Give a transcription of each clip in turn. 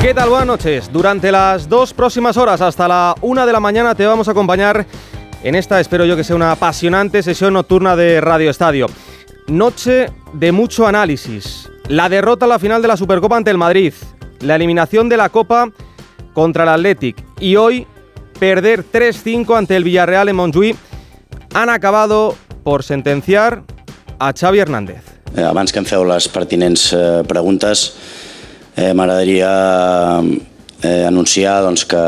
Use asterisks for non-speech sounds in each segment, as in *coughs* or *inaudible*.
¿Qué tal? Buenas noches. Durante las dos próximas horas, hasta la una de la mañana, te vamos a acompañar en esta, espero yo que sea una apasionante sesión nocturna de Radio Estadio. Noche de mucho análisis. La derrota a la final de la Supercopa ante el Madrid. La eliminación de la Copa contra el Athletic. Y hoy, perder 3-5 ante el Villarreal en Montjuïc. Han acabado por sentenciar a Xavi Hernández. Eh, abans que em feu les pertinents eh, preguntes, eh, m'agradaria eh, anunciar doncs, que,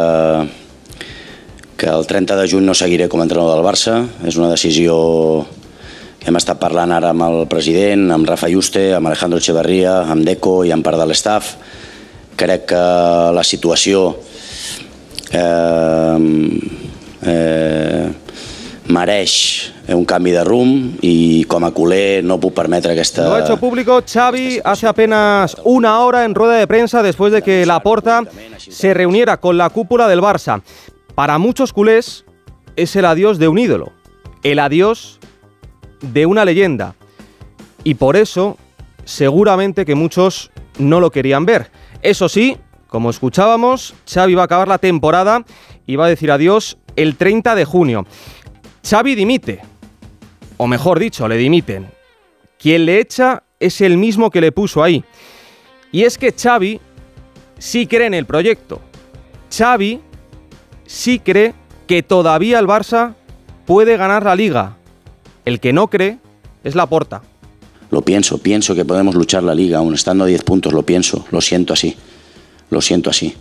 que el 30 de juny no seguiré com a entrenador del Barça. És una decisió que hem estat parlant ara amb el president, amb Rafa Juste, amb Alejandro Echeverría, amb Deco i amb part de l'estaf. Crec que la situació eh, eh, mereix un canvi de rumb i com a culer no puc permetre aquesta... Lo ha hecho público Xavi hace apenas una hora en rueda de prensa después de que Laporta se reuniera con la cúpula del Barça. Para muchos culés es el adiós de un ídolo, el adiós de una leyenda. Y por eso, seguramente que muchos no lo querían ver. Eso sí, como escuchábamos, Xavi va a acabar la temporada y va a decir adiós el 30 de junio. Xavi dimite, o mejor dicho, le dimiten. Quien le echa es el mismo que le puso ahí. Y es que Xavi sí cree en el proyecto. Xavi sí cree que todavía el Barça puede ganar la liga. El que no cree es la porta. Lo pienso, pienso que podemos luchar la liga, aún estando a 10 puntos, lo pienso, lo siento así, lo siento así.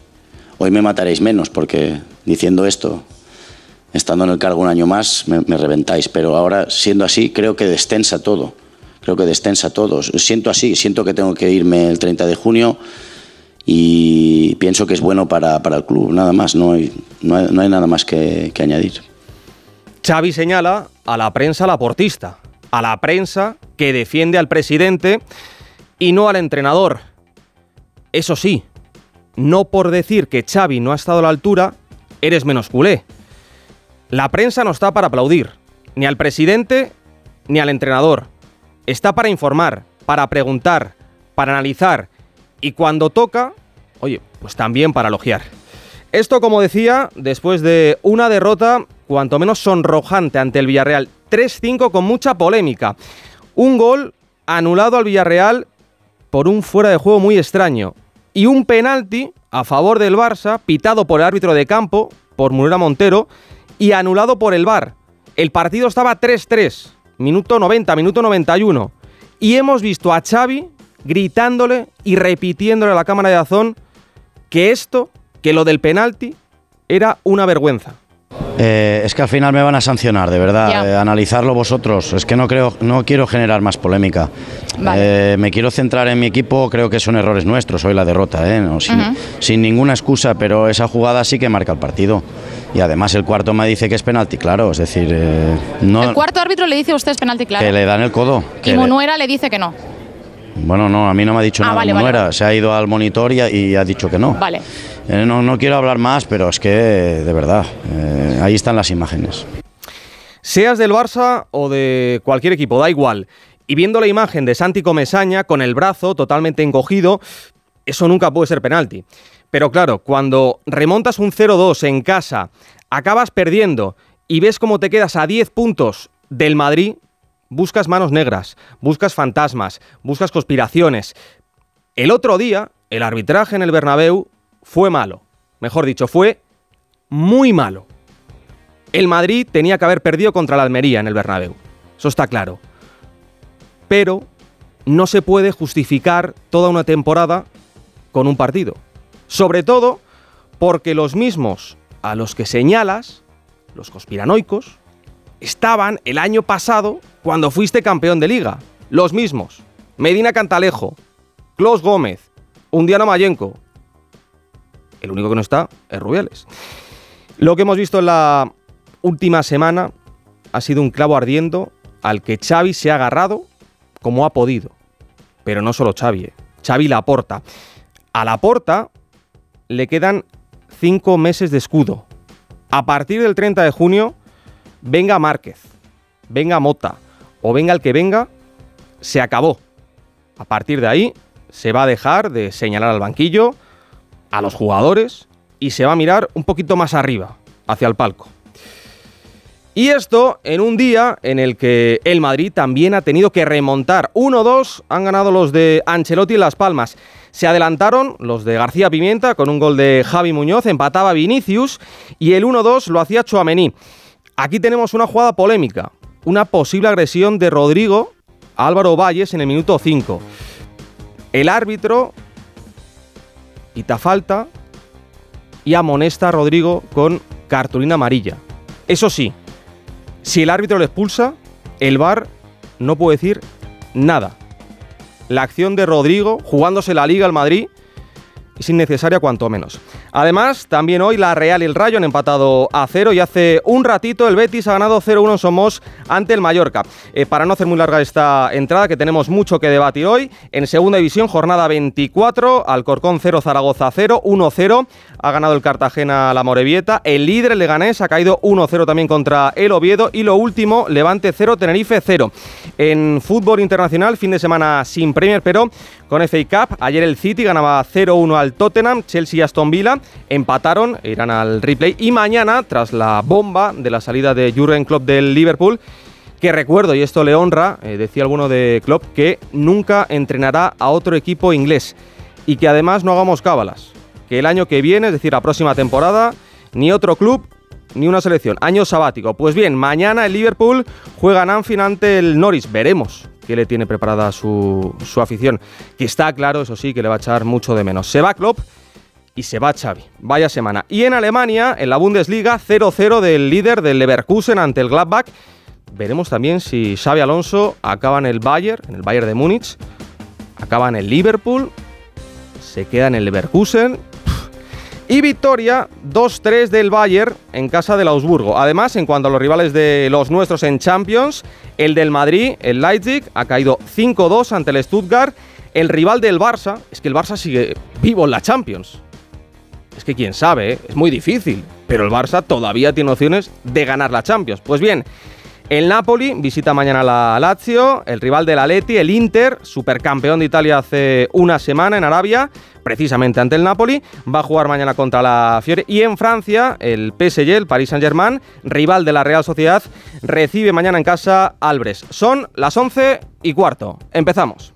Hoy me mataréis menos porque diciendo esto estando en el cargo un año más me, reventáis, pero ahora siendo así creo que descensa todo, creo que descensa todo. Siento así, siento que tengo que irme el 30 de junio y pienso que es bueno para, para el club, nada más, no hay, no no hay nada más que, que, añadir. Xavi señala a la prensa laportista, a la prensa que defiende al presidente y no al entrenador. Eso sí, no por decir que Xavi no ha estado a la altura, eres menos culé. La prensa no está para aplaudir, ni al presidente ni al entrenador. Está para informar, para preguntar, para analizar y cuando toca, oye, pues también para elogiar. Esto, como decía, después de una derrota cuanto menos sonrojante ante el Villarreal, 3-5 con mucha polémica. Un gol anulado al Villarreal por un fuera de juego muy extraño y un penalti a favor del Barça pitado por el árbitro de campo, por Murera Montero, y anulado por el VAR. El partido estaba 3-3, minuto 90, minuto 91. Y hemos visto a Xavi gritándole y repitiéndole a la cámara de Azón que esto, que lo del penalti, era una vergüenza. Eh, es que al final me van a sancionar, de verdad. Eh, analizarlo vosotros. Es que no creo, no quiero generar más polémica. Vale. Eh, me quiero centrar en mi equipo. Creo que son errores nuestros hoy la derrota, no, sin, uh -huh. sin, ninguna excusa. Pero esa jugada sí que marca el partido. Y además el cuarto me dice que es penalti, claro. Es decir, no. El cuarto árbitro le dice a usted es penalti, claro. Que le dan el codo. y Munuera le... le dice que no. Bueno, no, a mí no me ha dicho Ah, nada. vale, Munuera vale. se ha ido al monitor y ha, y ha dicho que no. Vale. Eh, no, no quiero hablar más, pero es que, de verdad, eh, ahí están las imágenes. Seas del Barça o de cualquier equipo, da igual. Y viendo la imagen de Santi Comesaña con el brazo totalmente encogido, eso nunca puede ser penalti. Pero claro, cuando remontas un 0-2 en casa, acabas perdiendo y ves cómo te quedas a 10 puntos del Madrid, buscas manos negras, buscas fantasmas, buscas conspiraciones. El otro día, el arbitraje en el Bernabéu fue malo. Mejor dicho, fue muy malo. El Madrid tenía que haber perdido contra la Almería en el Bernabéu. Eso está claro. Pero no se puede justificar toda una temporada con un partido. Sobre todo porque los mismos a los que señalas, los conspiranoicos, estaban el año pasado cuando fuiste campeón de liga. Los mismos. Medina Cantalejo, Clos Gómez, Undiano Mayenco. El único que no está es Rubiales. Lo que hemos visto en la última semana ha sido un clavo ardiendo al que Xavi se ha agarrado como ha podido. Pero no solo Xavi, eh. Xavi Laporta. A Laporta le quedan cinco meses de escudo. A partir del 30 de junio, venga Márquez, venga Mota o venga el que venga, se acabó. A partir de ahí, se va a dejar de señalar al banquillo a los jugadores y se va a mirar un poquito más arriba, hacia el palco. Y esto en un día en el que el Madrid también ha tenido que remontar. 1-2 han ganado los de Ancelotti en Las Palmas. Se adelantaron los de García Pimienta con un gol de Javi Muñoz, empataba Vinicius y el 1-2 lo hacía Chuamení. Aquí tenemos una jugada polémica, una posible agresión de Rodrigo a Álvaro Valles en el minuto 5. El árbitro quita falta y amonesta a Rodrigo con cartulina amarilla. Eso sí, si el árbitro le expulsa, el VAR no puede decir nada. La acción de Rodrigo, jugándose la Liga al Madrid, es innecesaria cuanto menos. Además, también hoy la Real y el Rayo han empatado a cero y hace un ratito el Betis ha ganado 0-1 Somos ante el Mallorca. Eh, para no hacer muy larga esta entrada, que tenemos mucho que debatir hoy, en segunda división, jornada 24, Alcorcón 0, Zaragoza 0, 1-0, ha ganado el Cartagena la Morevieta, el líder el Leganés ha caído 1-0 también contra el Oviedo y lo último, Levante 0, Tenerife 0. En fútbol internacional, fin de semana sin Premier, pero con FA Cup, ayer el City ganaba 0-1 al Tottenham, Chelsea y Aston Villa empataron, irán al replay. Y mañana, tras la bomba de la salida de Jurgen Klopp del Liverpool, que recuerdo, y esto le honra, eh, decía alguno de Klopp, que nunca entrenará a otro equipo inglés y que además no hagamos cábalas, que el año que viene, es decir, la próxima temporada, ni otro club ni una selección, año sabático. Pues bien, mañana el Liverpool juega en Anfield ante el Norris, veremos qué le tiene preparada su, su afición, que está claro, eso sí, que le va a echar mucho de menos. Se va Klopp y se va Xavi. Vaya semana. Y en Alemania, en la Bundesliga, 0-0 del líder del Leverkusen ante el Gladbach. Veremos también si Xavi Alonso acaba en el Bayern, en el Bayern de Múnich, acaba en el Liverpool, se queda en el Leverkusen. Y victoria 2-3 del Bayern en casa del Augsburgo. Además, en cuanto a los rivales de los nuestros en Champions, el del Madrid, el Leipzig, ha caído 5-2 ante el Stuttgart. El rival del Barça, es que el Barça sigue vivo en la Champions es que quién sabe, ¿eh? es muy difícil. Pero el Barça todavía tiene opciones de ganar la Champions. Pues bien, el Napoli visita mañana la Lazio, el rival del Atleti, el Inter, supercampeón de Italia hace una semana en Arabia, precisamente ante el Napoli, va a jugar mañana contra la Fiore. Y en Francia, el PSG, el Paris Saint-Germain, rival de la Real Sociedad, recibe mañana en casa Albres. Son las 11 y cuarto. Empezamos.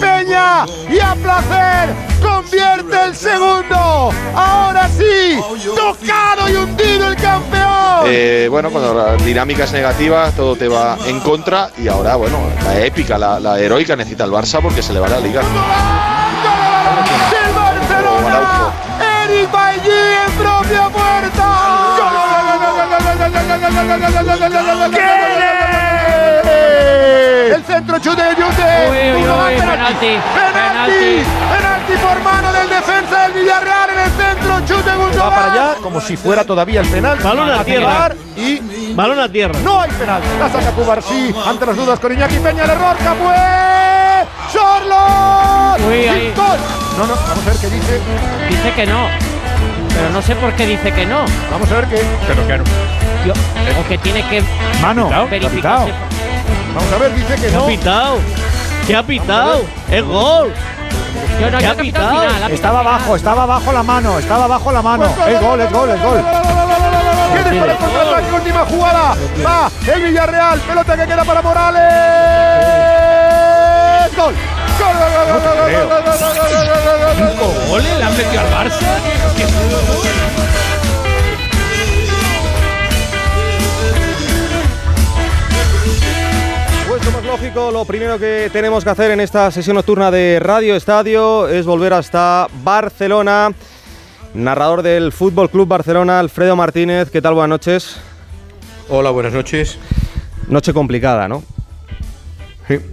Peña y a placer convierte el segundo. Ahora sí, tocado y hundido el campeón. Eh, bueno, cuando la dinámica es negativa, todo te va en contra y ahora, bueno, la épica, la, heroica necesita el Barça porque se le va la liga. ¡Del Barcelona! ¡Eric Bailly en propia puerta! El centro chute de Yute. Uy, uy, uy, penalti, penalti. Penalti por mano del defensa del Villarreal en el centro. Chute Gundogan. Va para allá como si fuera todavía el penal. Balón a tierra. Y balón a tierra. No hay penal. La saca Cubarsí ante las dudas con Iñaki Peña. El error. Capué. Uy, ahí. No, no. Vamos a ver qué dice. Dice que no. Pero no sé por qué dice que no. Vamos a ver qué. Pero que no. Yo, o que tiene que Mano, verificarse. Vamos a ver, dice que ¿Qué no. ha pitado? ¿Qué ha pitado? ¡Es gol! Yo no, ¿Qué yo ha pitado? pitado final, ha Estaba pitado abajo, estaba abajo la mano, estaba abajo la mano. Es gol, es gol, es gol. Viene para el contraataque, última jugada. Va el Villarreal, pelota que queda para Morales. Gol. Gol, gol, gol, gol, gol, gol, gol, gol, como es lógico, lo primero que tenemos que hacer en esta sesión nocturna de Radio Estadio es volver hasta Barcelona. Narrador del Fútbol Club Barcelona, Alfredo Martínez. ¿Qué tal? Buenas noches. Hola, buenas noches. Noche complicada, ¿no?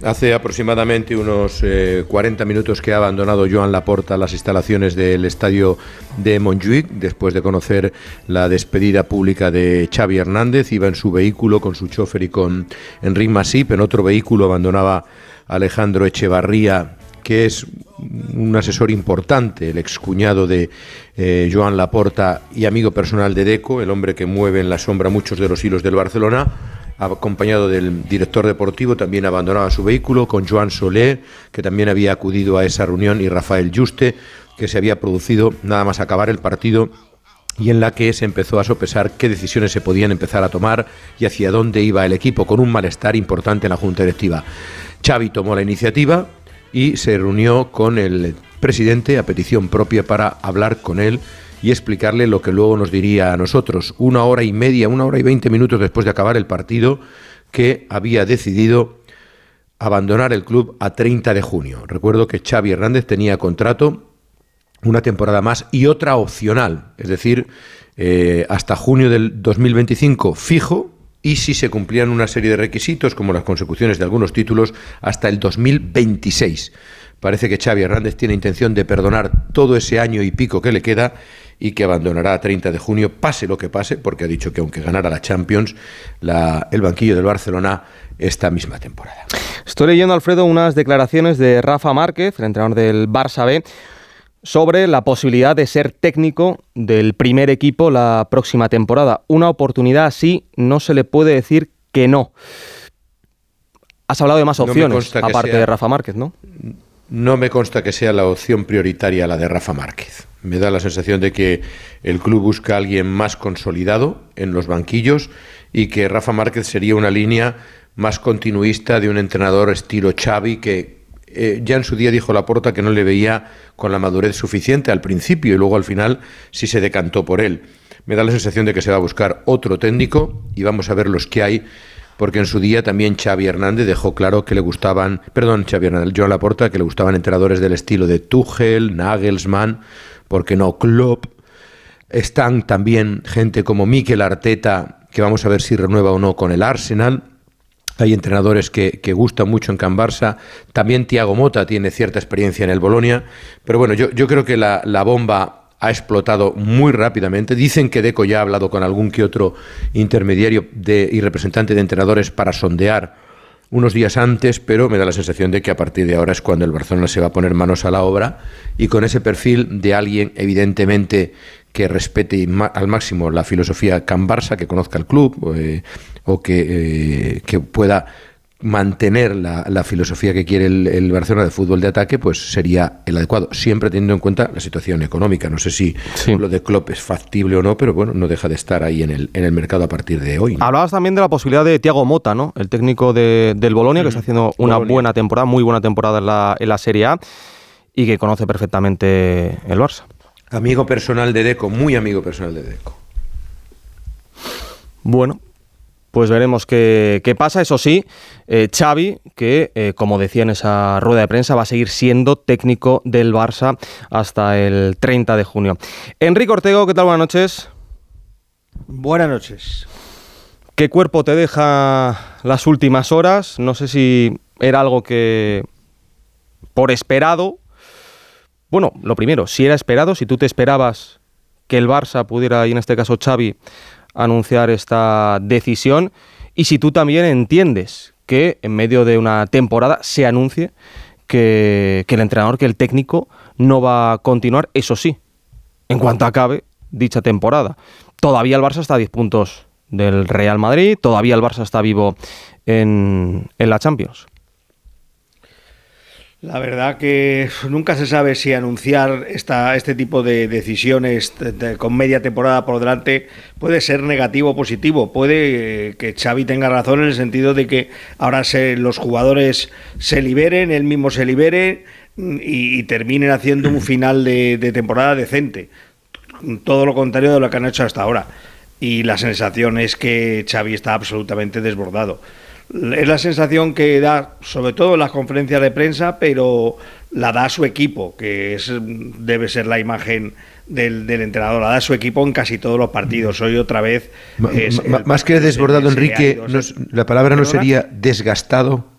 Hace aproximadamente unos eh, 40 minutos que ha abandonado Joan Laporta las instalaciones del estadio de Montjuic después de conocer la despedida pública de Xavi Hernández. Iba en su vehículo con su chofer y con Enric Masip. En otro vehículo abandonaba Alejandro Echevarría que es un asesor importante, el excuñado de eh, Joan Laporta y amigo personal de Deco, el hombre que mueve en la sombra muchos de los hilos del Barcelona, acompañado del director deportivo, también abandonaba su vehículo, con Joan Soler, que también había acudido a esa reunión, y Rafael Juste, que se había producido nada más acabar el partido y en la que se empezó a sopesar qué decisiones se podían empezar a tomar y hacia dónde iba el equipo, con un malestar importante en la Junta Directiva. Xavi tomó la iniciativa y se reunió con el presidente a petición propia para hablar con él y explicarle lo que luego nos diría a nosotros, una hora y media, una hora y veinte minutos después de acabar el partido, que había decidido abandonar el club a 30 de junio. Recuerdo que Xavi Hernández tenía contrato una temporada más y otra opcional, es decir, eh, hasta junio del 2025 fijo y si se cumplían una serie de requisitos como las consecuciones de algunos títulos hasta el 2026. Parece que Xavi Hernández tiene intención de perdonar todo ese año y pico que le queda y que abandonará a 30 de junio, pase lo que pase, porque ha dicho que aunque ganara la Champions, el banquillo del Barcelona esta misma temporada. Estoy leyendo, Alfredo, unas declaraciones de Rafa Márquez, el entrenador del Barça B, sobre la posibilidad de ser técnico del primer equipo la próxima temporada. Una oportunidad así no se le puede decir que no. Has hablado de más opciones, aparte de Rafa Márquez, ¿no? No me consta que sea la opción prioritaria la de Rafa Márquez. Me da la sensación de que el club busca a alguien más consolidado en los banquillos y que Rafa Márquez sería una línea más continuista de un entrenador estilo Xavi que, eh, ya en su día dijo Laporta que no le veía con la madurez suficiente al principio y luego al final sí se decantó por él. Me da la sensación de que se va a buscar otro técnico y vamos a ver los que hay, porque en su día también Xavi Hernández dejó claro que le gustaban, perdón, Xavi Hernández, Joan Laporta, que le gustaban entrenadores del estilo de Tuchel, Nagelsmann, porque no Klopp. Están también gente como Mikel Arteta, que vamos a ver si renueva o no con el Arsenal. Hay entrenadores que, gustan mucho en Can Barça. También Tiago Mota tiene cierta experiencia en el Bolonia. Pero bueno, yo, yo creo que la, bomba ha explotado muy rápidamente. Dicen que Deco ya ha hablado con algún que otro intermediario y representante de entrenadores para sondear unos días antes, pero me da la sensación de que a partir de ahora es cuando el Barcelona se va a poner manos a la obra y con ese perfil de alguien evidentemente que respete al máximo la filosofía Can Barça, que conozca el club, eh, o que, eh, que pueda mantener la, filosofía que quiere el, Barcelona de fútbol de ataque, pues sería el adecuado, siempre teniendo en cuenta la situación económica. No sé si lo de Klopp es factible o no, pero bueno, no deja de estar ahí en el, en el mercado a partir de hoy. Hablabas también de la posibilidad de Tiago Mota, ¿no? El técnico de, del Bolonia, que está haciendo una buena temporada, muy buena temporada en la, en la Serie A y que conoce perfectamente el Barça. Amigo personal de Deco, muy amigo personal de Deco. Bueno, pues veremos qué, pasa. Eso sí, eh, Xavi, que eh, como decía en esa rueda de prensa, va a seguir siendo técnico del Barça hasta el 30 de junio. Enrique Ortego, ¿qué tal? Buenas noches. Buenas noches. ¿Qué cuerpo te deja las últimas horas? No sé si era algo que por esperado. Bueno, lo primero, si era esperado, si tú te esperabas que el Barça pudiera, y en este caso Xavi, anunciar esta decisión y si tú también entiendes que en medio de una temporada se anuncie que, el entrenador, que el técnico no va a continuar, eso sí, en cuanto acabe dicha temporada. Todavía el Barça está a 10 puntos del Real Madrid, todavía el Barça está vivo en, en la Champions. La verdad que nunca se sabe si anunciar esta, este tipo de decisiones con media temporada por delante puede ser negativo o positivo. Puede eh, que Xavi tenga razón en el sentido de que ahora se, los jugadores se liberen, él mismo se libere mm, y, terminen haciendo un final de, de, temporada decente. Todo lo contrario de lo que han hecho hasta ahora. Y la sensación es que Xavi está absolutamente desbordado es la sensación que da, sobre todo en las conferencias de prensa, pero la da su equipo, que es, debe ser la imagen del, entrenador, la da su equipo en casi todos los partidos. Hoy otra vez... Más que desbordado, Enrique, la palabra no sería desgastado.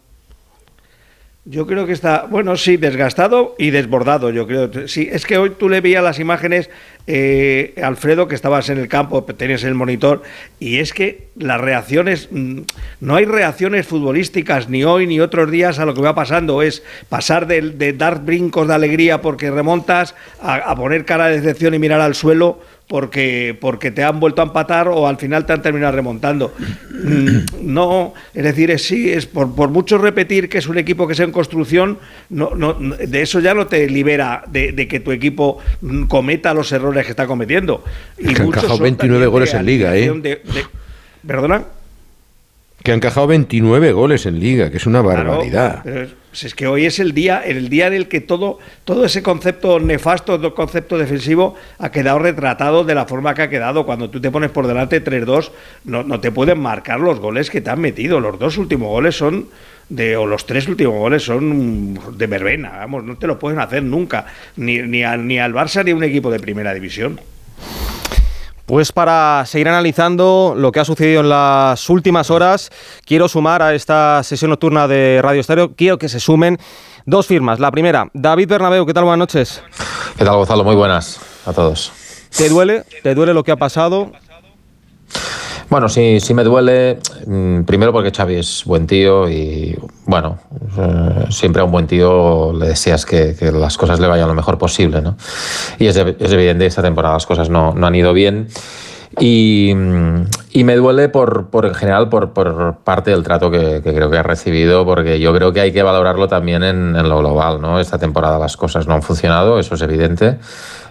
Yo creo que está, bueno, sí, desgastado y desbordado, yo creo. Sí, es que hoy tú le veías las imágenes, eh, Alfredo, que estabas en el campo, tenías el monitor, y es que las reacciones, mm, no hay reacciones futbolísticas ni hoy ni otros días a lo que va pasando. Es pasar de, dar brincos de alegría porque remontas a, a poner cara de decepción y mirar al suelo porque, porque te han vuelto a empatar o al final te han terminado remontando. Mm, no, es decir, es, sí, es por, por mucho repetir que es un equipo que sea en construcción, no, no, de eso ya no te libera de, que tu equipo mm, cometa los errores que está cometiendo. Y que han encajado 29 goles en liga, ¿eh? ¿Perdona? Que han encajado 29 goles en liga, que es una barbaridad. Pues es que hoy es el día, el día en el que todo, todo ese concepto nefasto, todo concepto defensivo, ha quedado retratado de la forma que ha quedado. Cuando tú te pones por delante 3-2, no, no te pueden marcar los goles que te han metido. Los dos últimos goles son de, o los tres últimos goles son de verbena, vamos, no te lo pueden hacer nunca, ni, ni, ni al Barça ni a un equipo de primera división. Pues para seguir analizando lo que ha sucedido en las últimas horas, quiero sumar a esta sesión nocturna de Radio Estéreo, quiero que se sumen dos firmas. La primera, David Bernabeu, ¿qué tal? Buenas noches. ¿Qué tal, Gonzalo? Muy buenas a todos. ¿Te duele? ¿Te duele lo que ha pasado? Bueno, sí, sí me duele. Mm, primero porque Xavi es buen tío y, bueno, eh, siempre a un buen tío le deseas que, las cosas le vayan lo mejor posible, ¿no? Y es, es evidente, esta temporada las cosas no, no han ido bien. Y, y, me duele por, por en general por, por, parte del trato que, que, creo que ha recibido, porque yo creo que hay que valorarlo también en, en lo global. ¿no? Esta temporada las cosas no han funcionado, eso es evidente.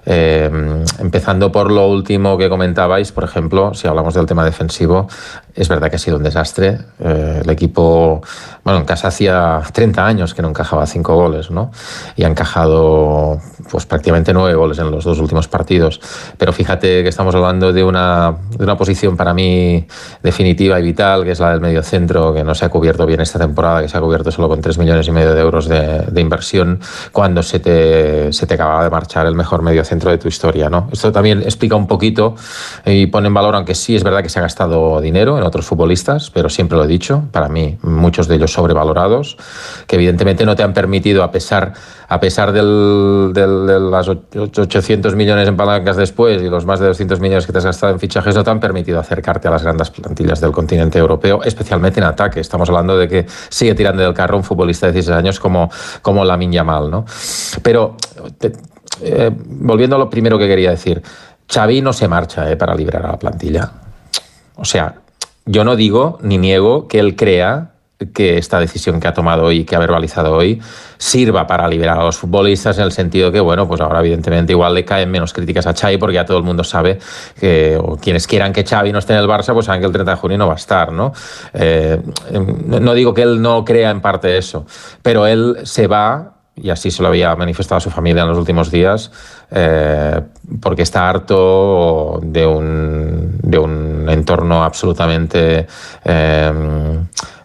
Eh, empezando por lo último que comentabais, por ejemplo, si hablamos del tema defensivo, es verdad que ha sido un desastre. Eh, el equipo, bueno, en casa hacía 30 años que no encajaba cinco goles, ¿no? Y ha encajado pues prácticamente nueve goles en los dos últimos partidos. Pero fíjate que estamos hablando de una, de una posición para mí definitiva y vital, que es la del medio centro, que no se ha cubierto bien esta temporada, que se ha cubierto solo con 3 millones y medio de euros de, de inversión, cuando se te, se te acababa de marchar el mejor medio centro de tu historia. ¿no? Esto también explica un poquito y pone en valor, aunque sí es verdad que se ha gastado dinero en otros futbolistas, pero siempre lo he dicho, para mí muchos de ellos sobrevalorados, que evidentemente no te han permitido, a pesar, a pesar del, del, de las 800 millones en palancas después y los más de 200 millones que te has gastado en fichajes, no te han permitido acercarte a las grandes plantillas del continente europeo, especialmente en ataque. Estamos hablando de que sigue tirando del carro un futbolista de 16 años como, como Lamin Yamal. ¿no? Pero te, eh, volviendo a lo primero que quería decir, Xavi no se marcha eh, para liberar a la plantilla. O sea, yo no digo ni niego que él crea que esta decisión que ha tomado hoy, que ha verbalizado hoy, sirva para liberar a los futbolistas en el sentido que, bueno, pues ahora evidentemente igual le caen menos críticas a Xavi porque ya todo el mundo sabe que, o quienes quieran que Xavi no esté en el Barça, pues saben que el 30 de junio no va a estar, ¿no? Eh, no digo que él no crea en parte eso, pero él se va y así se lo había manifestado a su familia en los últimos días, eh, porque está harto de un, de un entorno absolutamente eh,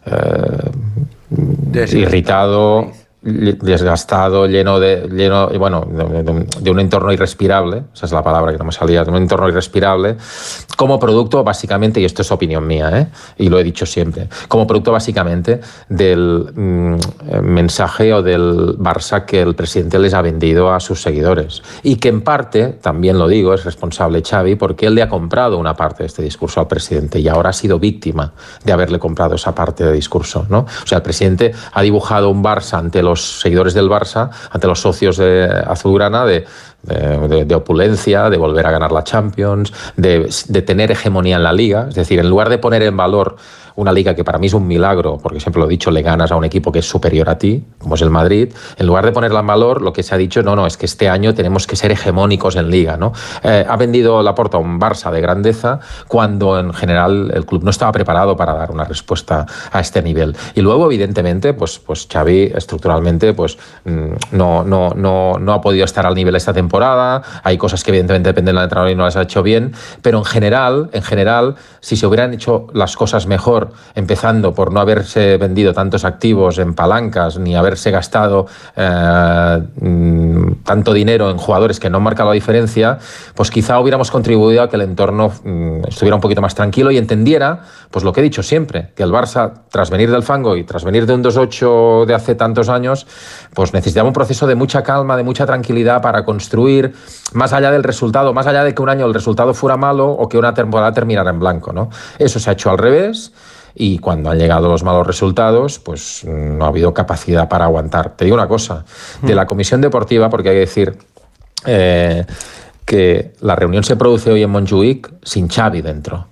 eh, irritado desgastado, lleno de, lleno, bueno, de, de, un entorno irrespirable, esa es la palabra que no me salía, de un entorno irrespirable, como producto básicamente, y esto es opinión mía, ¿eh? y lo he dicho siempre, como producto básicamente del mm, mensaje o del Barça que el presidente les ha vendido a sus seguidores. Y que en parte, también lo digo, es responsable Xavi, porque él le ha comprado una parte de este discurso al presidente y ahora ha sido víctima de haberle comprado esa parte de discurso. ¿no? O sea, el presidente ha dibujado un Barça ante los seguidores del Barça, ante los socios de Azulgrana, de, de, opulencia, de volver a ganar la Champions, de, de tener hegemonía en la liga. Es decir, en lugar de poner en valor una liga que para mí es un milagro, porque siempre lo he dicho, le ganas a un equipo que es superior a ti, como es el Madrid, en lugar de ponerla en valor, lo que se ha dicho, no, no, es que este año tenemos que ser hegemónicos en liga, ¿no? Eh, ha vendido la porta un Barça de grandeza cuando en general el club no estaba preparado para dar una respuesta a este nivel. Y luego, evidentemente, pues, pues Xavi estructuralmente pues, mm, no, no, no, no ha podido estar al nivel esta temporada, hay cosas que evidentemente dependen del entrenador y no las ha hecho bien, pero en general, en general, si se hubieran hecho las cosas mejor, empezando por no haberse vendido tantos activos en palancas ni haberse gastado eh, mm, tanto dinero en jugadores que no han marcado la diferencia, pues quizá hubiéramos contribuido a que el entorno mm, estuviera un poquito más tranquilo y entendiera, pues lo que he dicho siempre, que el Barça, tras venir del fango y tras venir de un 2-8 de hace tantos años, pues necesitaba un proceso de mucha calma, de mucha tranquilidad para construir, más allá del resultado, más allá de que un año el resultado fuera malo o que una temporada terminara en blanco, ¿no? Eso se ha hecho al revés y cuando han llegado los malos resultados, pues no ha habido capacidad para aguantar. Te digo una cosa, de la comisión deportiva, porque hay que decir eh, que la reunión se produce hoy en Montjuic sin Xavi dentro,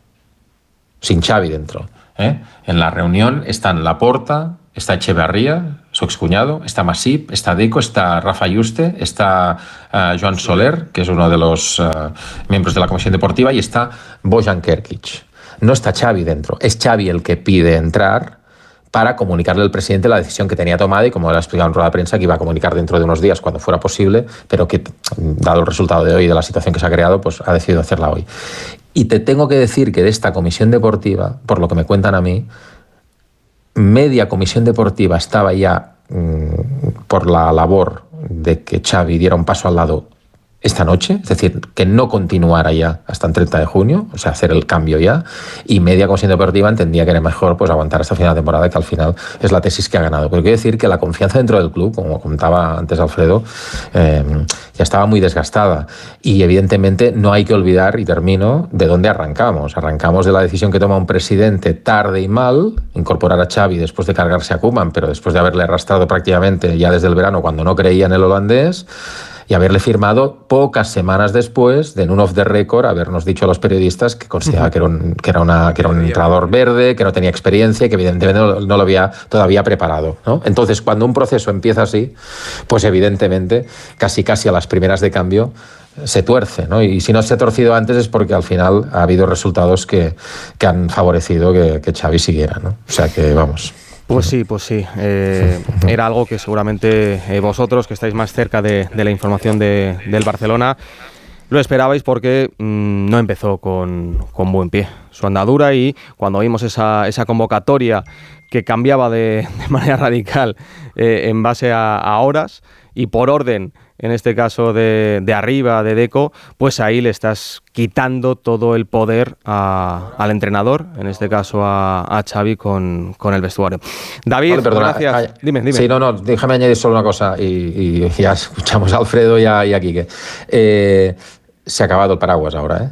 sin Xavi dentro. ¿eh? En la reunión están Laporta, está Echeverría, su excuñado, está Masip, está Deco, está Rafa Yuste, está uh, Joan Soler, que es uno de los miembros de la comisión deportiva, y está Bojan Kerkic. No está Xavi dentro, es Xavi el que pide entrar para comunicarle al presidente la decisión que tenía tomada y como le ha explicado en rueda de prensa que iba a comunicar dentro de unos días cuando fuera posible, pero que dado el resultado de hoy y de la situación que se ha creado, pues ha decidido hacerla hoy. Y te tengo que decir que de esta comisión deportiva, por lo que me cuentan a mí, media comisión deportiva estaba ya mmm, por la labor de que Xavi diera un paso al lado esta noche, es decir, que no continuara ya hasta el 30 de junio, o sea, hacer el cambio ya, y media comisión deportiva entendía que era mejor pues aguantar hasta final de temporada, que al final es la tesis que ha ganado. Pero quiero decir que la confianza dentro del club, como contaba antes Alfredo, eh, ya estaba muy desgastada. Y evidentemente no hay que olvidar, y termino, de dónde arrancamos. Arrancamos de la decisión que toma un presidente tarde y mal, incorporar a Xavi después de cargarse a Kuman, pero después de haberle arrastrado prácticamente ya desde el verano cuando no creía en el holandés y haberle firmado pocas semanas después de en un off the record habernos dicho a los periodistas que consideraba que era un, que era una, que era un entrenador verde, que no tenía experiencia y que evidentemente no, no lo había todavía preparado. ¿no? Entonces, cuando un proceso empieza así, pues evidentemente, casi casi a las primeras de cambio, se tuerce, ¿no? Y si no se ha torcido antes es porque al final ha habido resultados que, que han favorecido que, que Xavi siguiera, ¿no? O sea que, vamos... Pues sí, pues sí. Eh, *laughs* era algo que seguramente eh, vosotros, que estáis más cerca de, de la información de, del Barcelona, lo esperabais porque mmm, no empezó con, con, buen pie su andadura y cuando vimos esa, esa convocatoria que cambiaba de, *laughs* de manera radical eh, en base a, a horas y por orden en este caso de, de, arriba, de Deco, pues ahí le estás quitando todo el poder a, al entrenador, en este caso a, a Xavi con, con, el vestuario. David, vale, perdona, gracias. Ay, dime, dime. Sí, no, no, déjame añadir solo una cosa y, y ya escuchamos a Alfredo y a, y a Quique. Eh, se ha acabado el paraguas ahora, ¿eh?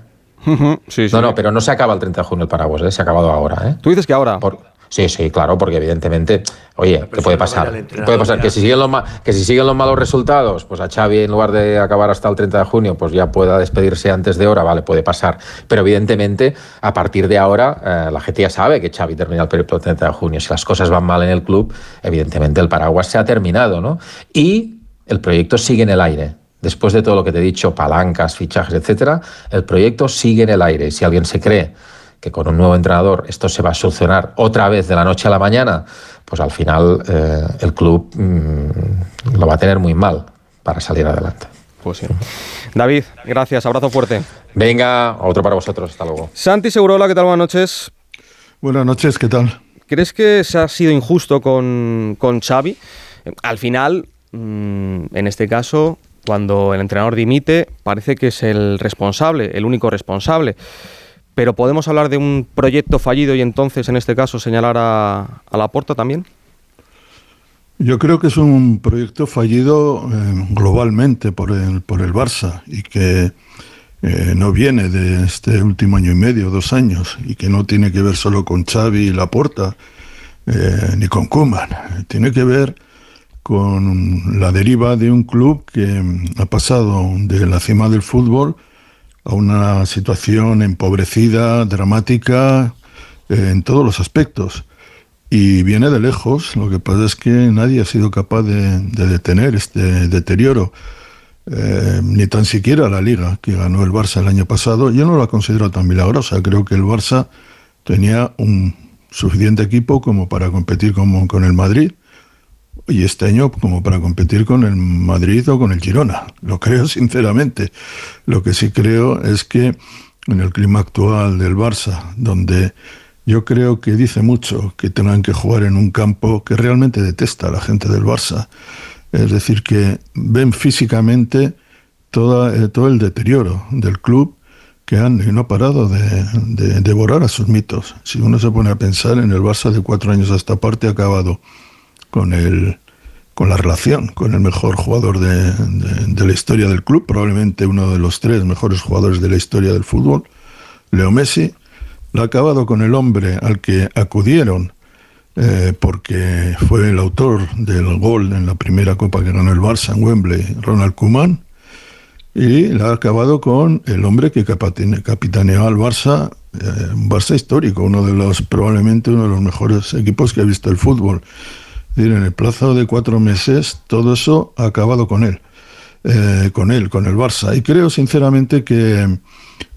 Uh *laughs* -huh, sí, sí. No, no, pero no se acaba el 30 de junio el paraguas, ¿eh? se ha acabado ahora. ¿eh? ¿Tú dices que ahora? Por, Sí, sí, claro, porque evidentemente, oye, ¿qué puede pasar? Puede pasar que si, siguen los que si siguen los malos resultados, pues a Xavi en lugar de acabar hasta el 30 de junio, pues ya pueda despedirse antes de hora, vale, puede pasar. Pero evidentemente, a partir de ahora, eh, la gente ya sabe que Xavi termina el periodo el 30 de junio. Si las cosas van mal en el club, evidentemente el paraguas se ha terminado, ¿no? Y el proyecto sigue en el aire. Después de todo lo que te he dicho, palancas, fichajes, etcétera, el proyecto sigue en el aire. Si alguien se cree que con un nuevo entrenador esto se va a solucionar otra vez de la noche a la mañana, pues al final eh, el club mmm, lo va a tener muy mal para salir adelante. Pues sí. David, gracias, abrazo fuerte. Venga, otro para vosotros, hasta luego. Santi Segurola, ¿qué tal? Buenas noches. Buenas noches, ¿qué tal? ¿Crees que se ha sido injusto con, con Xavi? Al final, mmm, en este caso, cuando el entrenador dimite, parece que es el responsable, el único responsable pero podemos hablar de un proyecto fallido y entonces, en este caso, señalar a, a la puerta también. Yo creo que es un proyecto fallido eh, globalmente por el, por el Barça y que eh, no viene de este último año y medio, dos años, y que no tiene que ver solo con Xavi y Laporta, eh, ni con Koeman. Tiene que ver con la deriva de un club que ha pasado de la cima del fútbol a una situación empobrecida, dramática, eh, en todos los aspectos. Y viene de lejos, lo que pasa es que nadie ha sido capaz de, de detener este deterioro. Eh, ni tan siquiera la liga que ganó el Barça el año pasado. Yo no la considero tan milagrosa. Creo que el Barça tenía un suficiente equipo como para competir con el Madrid y este año como para competir con el Madrid o con el Girona. Lo creo *laughs* sinceramente. Lo que sí creo es que en el clima actual del Barça, donde yo creo que dice mucho que tengan que jugar en un campo que realmente detesta a la gente del Barça, Es decir, que ven físicamente toda, todo el deterioro del club que han no ha parado de, devorar a sus mitos. Si uno se pone a pensar en el Barça de cuatro años a esta parte, ha acabado con el con la relación con el mejor jugador de, de, la historia del club, probablemente uno de los tres mejores jugadores de la historia del fútbol, Leo Messi, lo ha acabado con el hombre al que acudieron eh, porque fue el autor del gol en la primera copa que ganó el Barça en Wembley, Ronald Koeman, y la ha acabado con el hombre que capitaneó al Barça, eh, un Barça histórico, uno de los, probablemente uno de los mejores equipos que ha visto el fútbol. En el plazo de cuatro meses, todo eso ha acabado con él, eh, con él, con el Barça. Y creo sinceramente que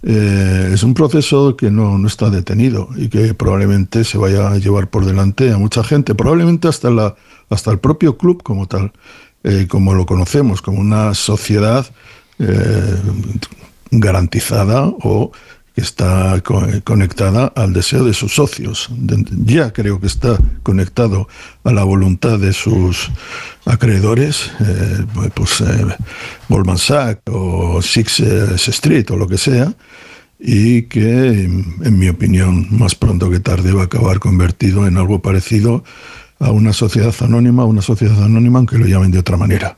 eh, es un proceso que no, no, está detenido y que probablemente se vaya a llevar por delante a mucha gente, probablemente hasta, la, hasta el propio club como tal, como lo conocemos, como una sociedad eh, garantizada o está conectada al deseo de sus socios. Ya creo que está conectado a la voluntad de sus acreedores, eh, pues eh, Goldman Sachs o Six Street o lo que sea, y que, en mi opinión, más pronto que tarde va a acabar convertido en algo parecido a una sociedad anónima, una sociedad anónima aunque lo llamen de otra manera.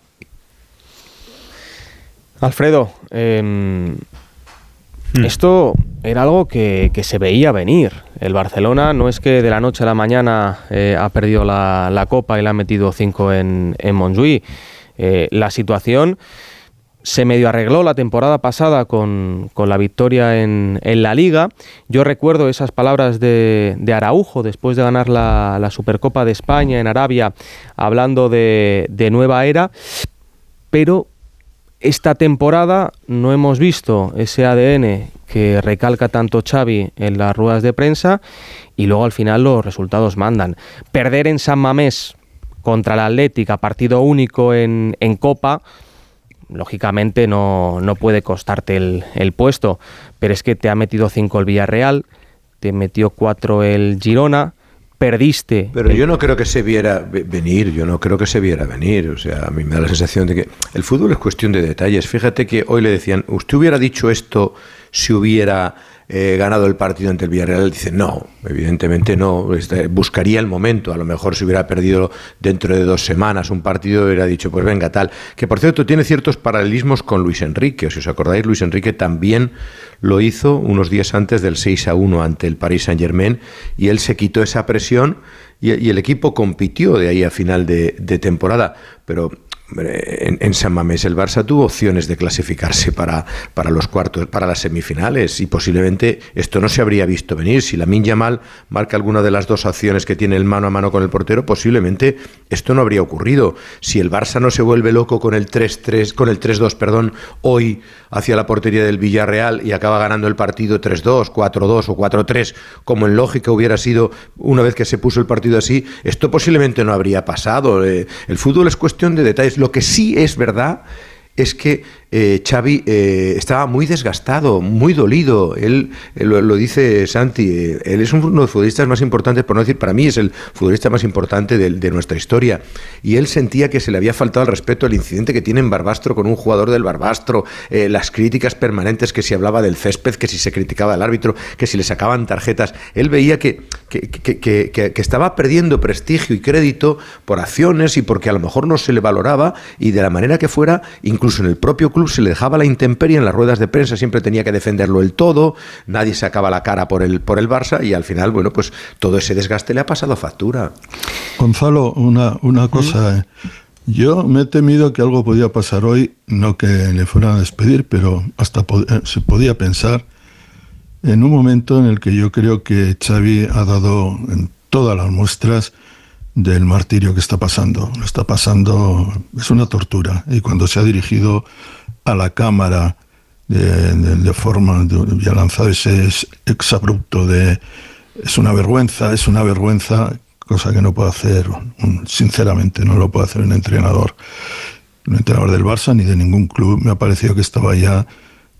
Alfredo, em, hmm. esto era algo que, se veía venir. El Barcelona no es que de la noche a la mañana eh, ha perdido la, copa y le ha metido cinco en, en Montjuïc. Eh, la situación se medio arregló la temporada pasada con, la victoria en, la liga. Yo recuerdo esas palabras de, Araujo después de ganar la, Supercopa de España en Arabia, hablando de, de nueva era, pero esta temporada no hemos visto ese ADN que recalca tanto Xavi en las ruedas de prensa y luego al final los resultados mandan. Perder en San Mamés contra la Atlética, partido único en, Copa, lógicamente no, puede costarte el, el, puesto, pero es que te ha metido cinco el Villarreal, te metió cuatro el Girona, perdiste. Pero yo no creo que se viera venir, yo no creo que se viera venir. O sea, a mí me da la sensación de que el fútbol es cuestión de detalles. Fíjate que hoy le decían, usted hubiera dicho esto si hubiera ganado el partido ante el Villarreal, dice no, evidentemente no, este, buscaría el momento, a lo mejor si hubiera perdido dentro de dos semanas un partido hubiera dicho pues venga tal, que por cierto tiene ciertos paralelismos con Luis Enrique, si os acordáis Luis Enrique también lo hizo unos días antes del 6 a 1 ante el Paris Saint Germain y él se quitó esa presión y, el equipo compitió de ahí a final de temporada, pero en, San Mamés el Barça tuvo opciones de clasificarse para, para los cuartos, para las semifinales y posiblemente esto no se habría visto venir. Si la Yamal marca alguna de las dos acciones que tiene el mano a mano con el portero, posiblemente esto no habría ocurrido. Si el Barça no se vuelve loco con el 3-3, con el 3-2, perdón, hoy hacia la portería del Villarreal y acaba ganando el partido 3-2, 4-2 o 4-3, como en lógica hubiera sido una vez que se puso el partido así, esto posiblemente no habría pasado. Eh, el fútbol es cuestión de detalles. Lo que sí es verdad es que eh, Xavi eh, estaba muy desgastado, muy dolido. Él, lo, dice Santi, eh, él es uno de los futbolistas más importantes, por no decir, para mí es el futbolista más importante de, nuestra historia. Y él sentía que se le había faltado el respeto al incidente que tiene en Barbastro con un jugador del Barbastro, las críticas permanentes que si hablaba del césped, que si se criticaba al árbitro, que si le sacaban tarjetas. Él veía que, que, que estaba perdiendo prestigio y crédito por acciones y porque a lo mejor no se le valoraba y de la manera que fuera, incluso en el propio club se le dejaba la intemperie en las ruedas de prensa, siempre tenía que defenderlo el todo, nadie sacaba la cara por el, por el Barça y al final, bueno, pues todo ese desgaste le ha pasado factura. Gonzalo, una, una cosa. Eh. Yo me he temido que algo podía pasar hoy, no que le fueran a despedir, pero hasta eh, se podía pensar en un momento en el que yo creo que Xavi ha dado en todas las muestras del martirio que está pasando. Lo está pasando, es una tortura. Y cuando se ha dirigido a la cámara de, forma, de, ha lanzado ese exabrupto de es una vergüenza, es una vergüenza, cosa que no puede hacer, sinceramente, no lo puede hacer un entrenador, un entrenador del Barça ni de ningún club. Me ha parecido que estaba ya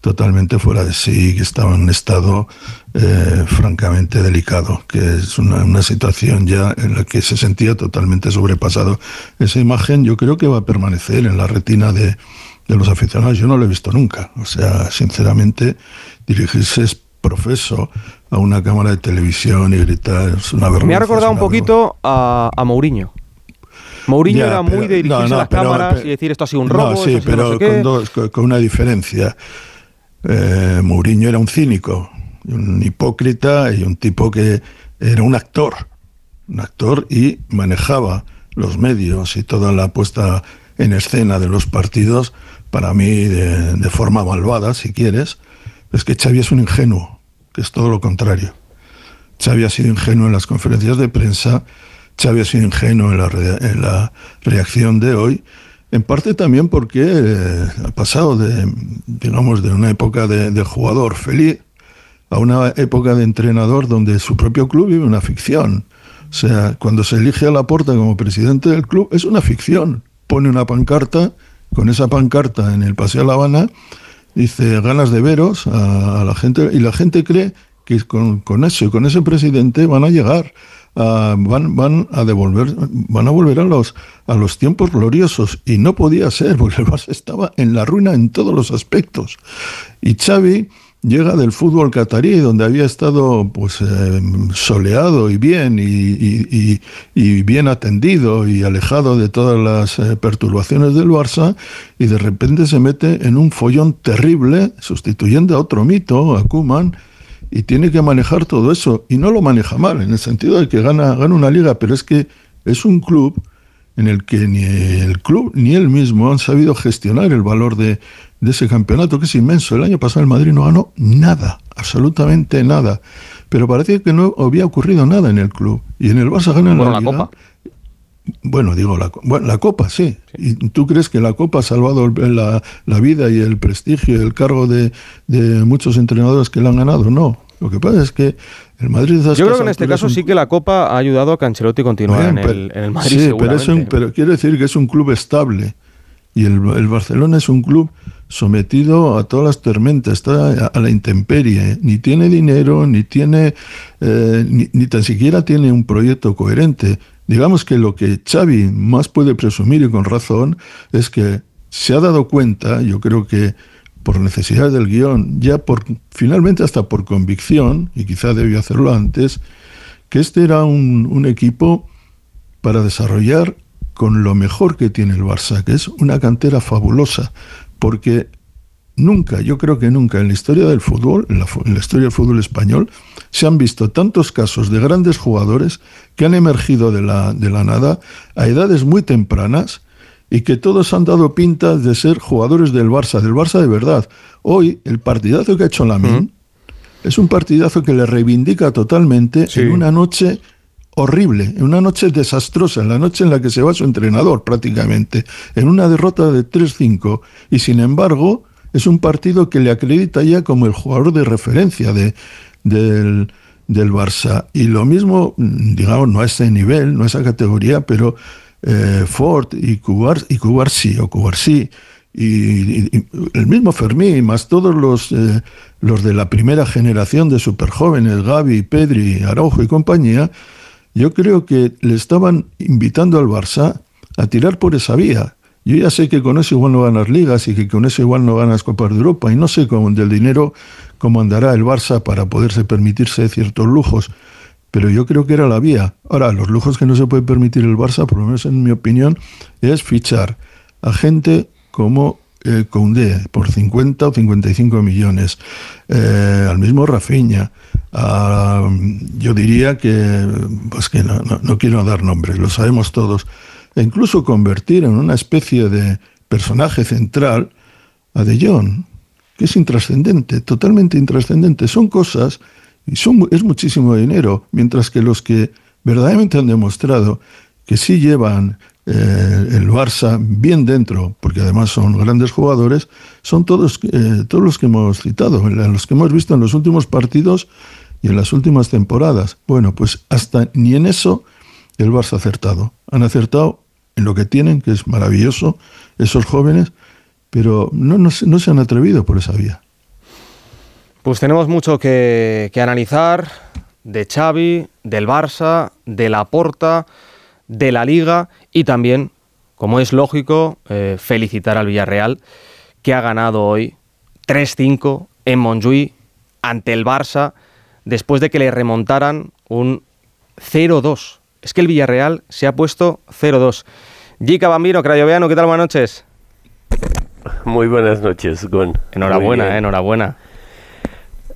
totalmente fuera de sí, que estaba en un estado eh, francamente delicado, que es una, situación ya en la que se sentía totalmente sobrepasado. Esa imagen yo creo que va a permanecer en la retina de, de los aficionados. Yo no lo he visto nunca. O sea, sinceramente, dirigirse es profeso a una cámara de televisión y gritar es una vergüenza. Me ha recordado un poquito a, a Mourinho. Mourinho era muy de dirigirse a las cámaras y decir esto ha sido un robo. sí, pero con, con, una diferencia. Eh, Mourinho era un cínico, un hipócrita y un tipo que era un actor, un actor y manejaba los medios y toda la puesta en escena de los partidos, para mí de, de forma malvada, si quieres, es que Xavi es un ingenuo, que es todo lo contrario. Xavi ha sido ingenuo en las conferencias de prensa, Xavi ha sido ingenuo en la, reacción de hoy, en parte también porque eh, ha pasado de, digamos, de una época de, jugador feliz a una época de entrenador donde su propio club vive una ficción. O sea, cuando se elige a Laporta como presidente del club, es una ficción. Pone una pancarta, con esa pancarta en el Paseo de La Habana, dice ganas de veros a, la gente, y la gente cree que con, con eso y con ese presidente van a llegar Ah, van, van a devolver, van a volver a los, a los tiempos gloriosos. Y no podía ser, *laughs* porque el Barça estaba en la ruina en todos los aspectos. Y Xavi llega del fútbol catarí, donde había estado pues eh, soleado y bien, y, y, bien atendido y alejado de todas las eh, perturbaciones del Barça, y de repente se mete en un follón terrible, sustituyendo a otro mito, a Kuman, y tiene que manejar todo eso. Y no lo maneja mal, en el sentido de que gana, gana una liga, pero es que es un club en el que ni el club ni él mismo han sabido gestionar el valor de, ese campeonato, que es inmenso. El año pasado el Madrid no ganó nada, absolutamente nada. Pero parecía que no había ocurrido nada en el club. Y en el Barça gana la, Copa. Bueno, digo, la, bueno, la Copa, sí. ¿Y tú crees que la Copa ha salvado la, la vida y el prestigio y el cargo de, de, muchos entrenadores que la han ganado? No. Lo que pasa es que el Madrid... Yo creo que en este caso sí que la Copa ha ayudado a que Ancelotti continuara en, el, en, el, Madrid, Sí, pero, es un, pero quiere decir que es un club estable. Y el, el, Barcelona es un club sometido a todas las tormentas, está a, la intemperie. Ni tiene dinero, ni tiene... Eh, ni, ni tan siquiera tiene un proyecto coherente Digamos que lo que Xavi más puede presumir y con razón es que se ha dado cuenta, yo creo que por necesidad del guion, ya por finalmente hasta por convicción, y quizá debió hacerlo antes, que este era un, un equipo para desarrollar con lo mejor que tiene el Barça, que es una cantera fabulosa, porque Nunca, yo creo que nunca en la historia del fútbol, en la, historia del fútbol español, se han visto tantos casos de grandes jugadores que han emergido de la, de la nada a edades muy tempranas y que todos han dado pintas de ser jugadores del Barça, del Barça de verdad. Hoy, el partidazo que ha hecho Lamin es un partidazo que le reivindica totalmente en una noche horrible, en una noche desastrosa, en la noche en la que se va su entrenador prácticamente, en una derrota de 3-5. Y sin embargo, es un partido que le acredita ya como el jugador de referencia de, del, del Barça. Y lo mismo, digamos, no a ese nivel, no a esa categoría, pero eh, Ford y Cubar, y o y, el mismo Fermín, más todos los, eh, los de la primera generación de superjóvenes, Gaby, Pedri, Araujo y compañía, yo creo que le estaban invitando al Barça a tirar por esa vía. Yo ya sé que con eso igual no ganas ligas y que con eso igual no ganas Copas de Europa y no sé cómo del dinero cómo andará el Barça para poderse permitirse ciertos lujos, pero yo creo que era la vía. Ahora, los lujos que no se puede permitir el Barça, por lo menos en mi opinión, es fichar a gente como eh, por 50 o 55 millones, eh, al mismo Rafinha. yo diría que, pues que no, no quiero dar nombres, lo sabemos todos e incluso convertir en una especie de personaje central a De Jong, que es intrascendente, totalmente intrascendente. Son cosas y son, es muchísimo dinero, mientras que los que verdaderamente han demostrado que sí llevan eh, el Barça bien dentro, porque además son grandes jugadores, son todos, eh, todos los que hemos citado, los que hemos visto en los últimos partidos y en las últimas temporadas. Bueno, pues hasta ni en eso el Barça ha acertado. Han acertado en lo que tienen, que es maravilloso, esos jóvenes, pero no, no, se han atrevido por esa vía. Pues tenemos mucho que, que analizar de Xavi, del Barça, de la Porta, de la Liga y también, como es lógico, eh, felicitar al Villarreal que ha ganado hoy 3-5 en Montjuïc ante el Barça después de que le remontaran un 0-2. Es que el Villarreal se ha puesto 0-2. Gica Bambino, Crayoveano, ¿qué tal? Buenas noches. Muy buenas noches, Gon. Enhorabuena, eh, enhorabuena.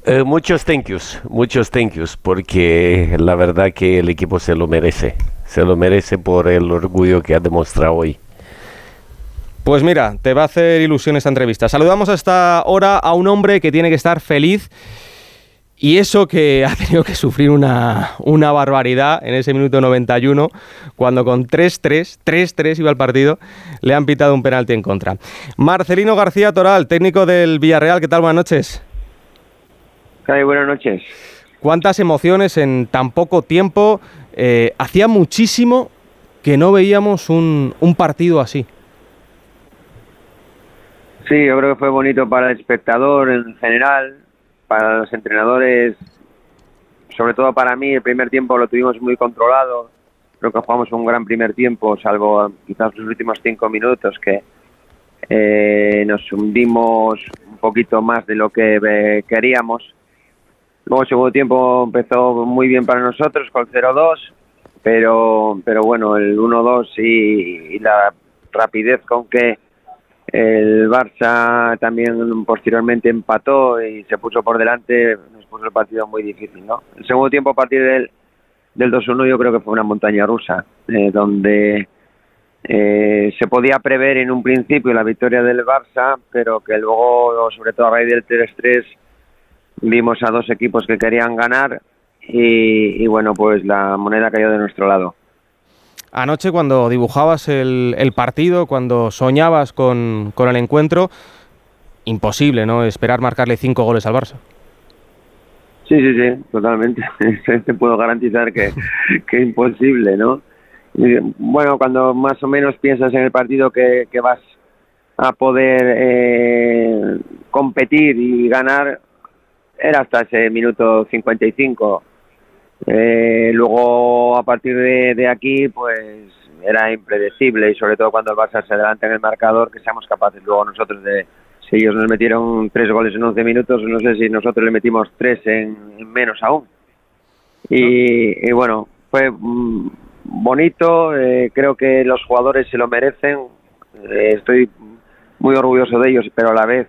Eh, muchos thank yous, muchos thank yous, porque la verdad que el equipo se lo merece. Se lo merece por el orgullo que ha demostrado hoy. Pues mira, te va a hacer ilusión esta entrevista. Saludamos a esta hora a un hombre que tiene que estar feliz y eso que *laughs* ha tenido que sufrir una, una barbaridad en ese minuto 91, cuando con 3-3, 3-3 iba el partido, le han pitado un penalti en contra. Marcelino García Toral, técnico del Villarreal, ¿qué tal? Buenas noches. Buenas noches. ¿Cuántas emociones en tan poco tiempo? Eh, hacía muchísimo que no veíamos un, un partido así. Sí, yo creo que fue bonito para el espectador en general, para los entrenadores, sobre todo para mí, el primer tiempo lo tuvimos muy controlado. Creo que jugamos un gran primer tiempo, salvo quizás los últimos cinco minutos que eh, nos hundimos un poquito más de lo que eh, queríamos. Luego el segundo tiempo empezó muy bien para nosotros con 0-2, pero, pero bueno, el 1-2 y, y la rapidez con que el Barça también posteriormente empató y se puso por delante, nos puso el partido muy difícil, ¿no? El segundo tiempo a partir del, del 2-1 yo creo que fue una montaña rusa, eh, donde eh, se podía prever en un principio la victoria del Barça, pero que luego, sobre todo a raíz del 3-3, vimos a dos equipos que querían ganar y, y bueno, pues la moneda cayó de nuestro lado. Anoche cuando dibujabas el, el partido, cuando soñabas con, con, el encuentro, imposible, ¿no? Esperar marcarle cinco goles al Barça. Sí, sí, sí, totalmente. *laughs* Te puedo garantizar que, que imposible, ¿no? Bueno, cuando más o menos piensas en el partido que, que vas a poder eh, competir y ganar, era hasta ese minuto 55 eh, luego, a partir de, de, aquí, pues era impredecible y sobre todo cuando el Barça se adelanta en el marcador, que seamos capaces luego nosotros de, si ellos nos metieron tres goles en 11 minutos, no sé si nosotros le metimos tres en, en menos aún. Y, y, bueno, fue mm, bonito, eh, creo que los jugadores se lo merecen, eh, estoy muy orgulloso de ellos, pero a la vez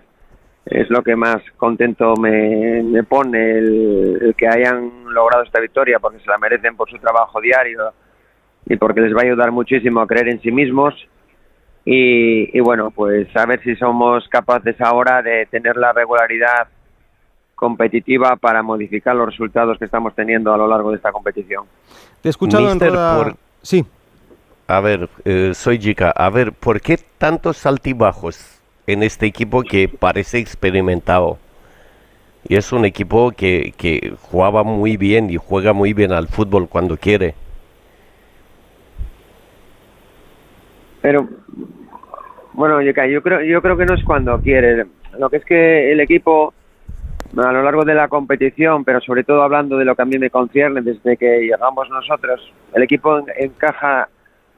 es lo que más contento me, me pone el, el, que hayan logrado esta victoria porque se la merecen por su trabajo diario y porque les va a ayudar muchísimo a creer en sí mismos y, y bueno pues a ver si somos capaces ahora de tener la regularidad competitiva para modificar los resultados que estamos teniendo a lo largo de esta competición. Te he escuchado Mister, en toda... por... Sí. A ver, eh, soy Jica. A ver, ¿por qué tantos altibajos en este equipo que parece experimentado. Y es un equipo que, que jugaba muy bien y juega muy bien al fútbol cuando quiere. Pero, bueno, yo creo, yo creo que no es cuando quiere. Lo que es que el equipo, a lo largo de la competición, pero sobre todo hablando de lo que a mí me concierne, desde que llegamos nosotros, el equipo encaja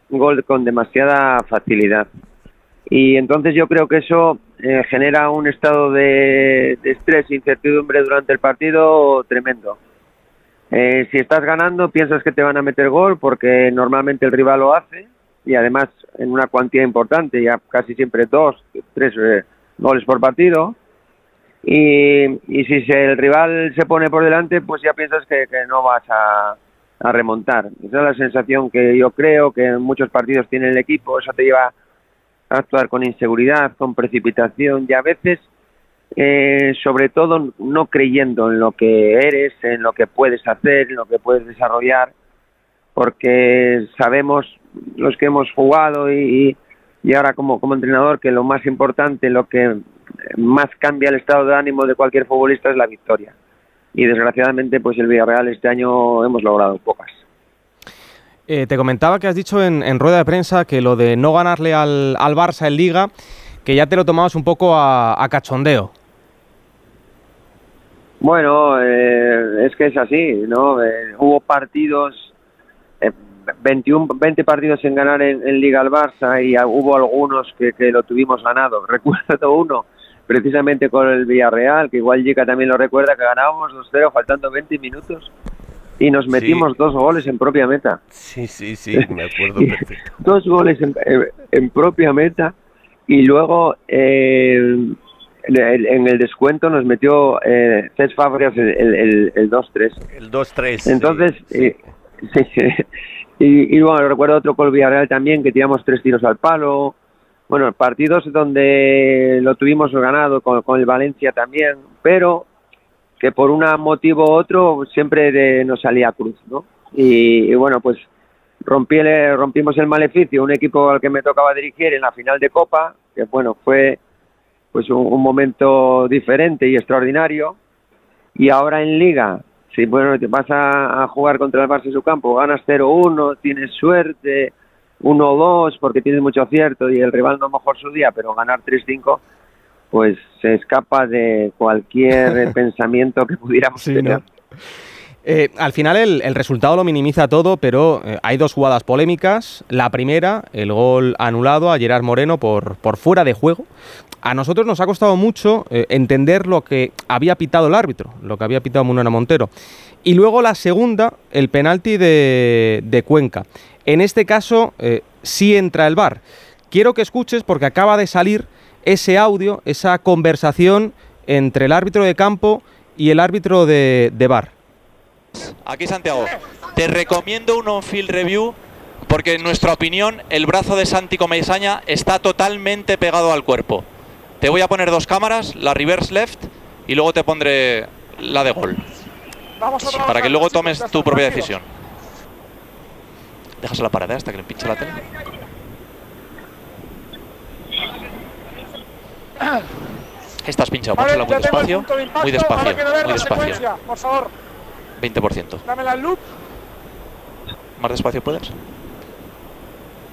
gol con demasiada facilidad. Y entonces yo creo que eso eh, genera un estado de, estrés e incertidumbre durante el partido tremendo. Eh, si estás ganando, piensas que te van a meter gol porque normalmente el rival lo hace y además en una cuantía importante, ya casi siempre dos, tres eh, goles por partido. Y, y si el rival se pone por delante, pues ya piensas que, que no vas a, a remontar. Esa es la sensación que yo creo que en muchos partidos tiene el equipo, eso te lleva actuar con inseguridad, con precipitación y a veces, eh, sobre todo, no creyendo en lo que eres, en lo que puedes hacer, en lo que puedes desarrollar, porque sabemos los que hemos jugado y, y ahora como, como entrenador que lo más importante, lo que más cambia el estado de ánimo de cualquier futbolista es la victoria. Y desgraciadamente, pues el Villarreal este año hemos logrado pocas. Eh, te comentaba que has dicho en, rueda de prensa que lo de no ganarle al, al, Barça en Liga, que ya te lo tomabas un poco a, a cachondeo. Bueno, eh, es que es así, ¿no? Eh, hubo partidos, eh, 21, 20 partidos en ganar en, Liga al Barça y hubo algunos que, que lo tuvimos ganado. *laughs* Recuerdo uno, precisamente con el Villarreal, que igual Jica también lo recuerda, que ganábamos 2-0 faltando 20 minutos y nos metimos dos goles en propia meta. Sí, sí, sí, me acuerdo *laughs* perfecto. dos goles en, en- en propia meta y luego eh, en, el, en el descuento nos metió eh, Cesc Fábregas el, el, el- el 2-3. El 2-3. sí. Entonces, eh, *laughs* sí, sí. Y, y bueno, recuerdo otro con el Villarreal también, que tiramos tres tiros al palo. Bueno, partidos donde lo tuvimos ganado con, con el Valencia también, pero que por un motivo u otro siempre de- nos salía cruz, ¿no? Y, bueno, pues rompí rompimos el maleficio, un equipo al que me tocaba dirigir en la final de Copa, que bueno, fue pues un, momento diferente y extraordinario. Y ahora en Liga, si bueno, te vas a, a jugar contra el Barça en su campo, ganas 0-1, tienes suerte, 1-2 porque tienes mucho acierto y el rival no mejor su día, pero ganar 3-5 pues se escapa de cualquier *laughs* pensamiento que pudiéramos tener. Eh, al final el, el resultado lo minimiza todo, pero eh, hay dos jugadas polémicas. La primera, el gol anulado a Gerard Moreno por, por fuera de juego. A nosotros nos ha costado mucho eh, entender lo que había pitado el árbitro, lo que había pitado Munera Montero. Y luego la segunda, el penalti de, de Cuenca. En este caso sí entra el VAR. Quiero que escuches porque acaba de salir ese audio, esa conversación entre el árbitro de campo y el árbitro de, de VAR. Aquí Santiago, te recomiendo un on-field review porque en nuestra opinión el brazo de Santi Comesaña está totalmente pegado al cuerpo. Te voy a poner dos cámaras, la reverse left y luego te pondré la de gol. Vamos a Para que luego tomes tu propia decisión. Dejas la pared hasta que le pinche la tele. *coughs* Estás pinchado, Vale, pónsela muy despacio, punto de impacto, muy despacio, muy despacio. por favor, 20%. dame la loop, Más despacio puedes.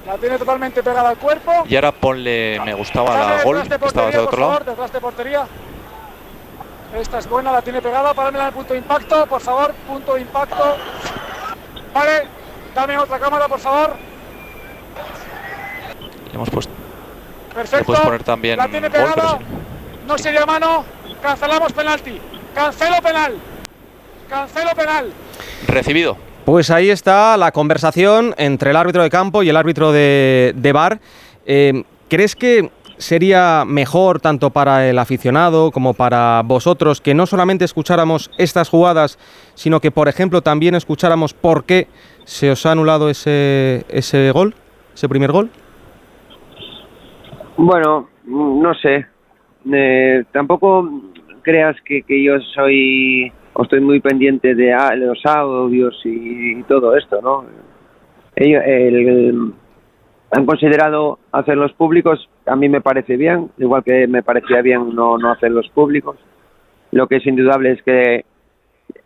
la tiene totalmente pegada al cuerpo. Y ahora ponle me gustaba Dame la gol, que estabas portería, de otro lado. detrás de portería. Esta es buena, la tiene pegada, páramela el punto de impacto, por favor, punto de impacto. Vale, dame otra cámara, por favor. Le hemos puesto. Perfecto. Le puedes poner también la tiene gol, sin- No sería mano. Cancelamos penalti. Cancelo penal. Cancelo penal. Recibido. Pues ahí está la conversación entre el árbitro de campo y el árbitro de, de bar. Eh, ¿Crees que sería mejor tanto para el aficionado como para vosotros que no solamente escucháramos estas jugadas, sino que, por ejemplo, también escucháramos por qué se os ha anulado ese, ese gol, ese primer gol? Bueno, no sé. Eh, tampoco creas que, que yo soy o estoy muy pendiente de, a- de los audios y, todo esto, ¿no? Ellos el- el- han considerado hacerlos públicos, a mí me parece bien, igual que me parecía bien no, no hacerlos públicos. Lo que es indudable es que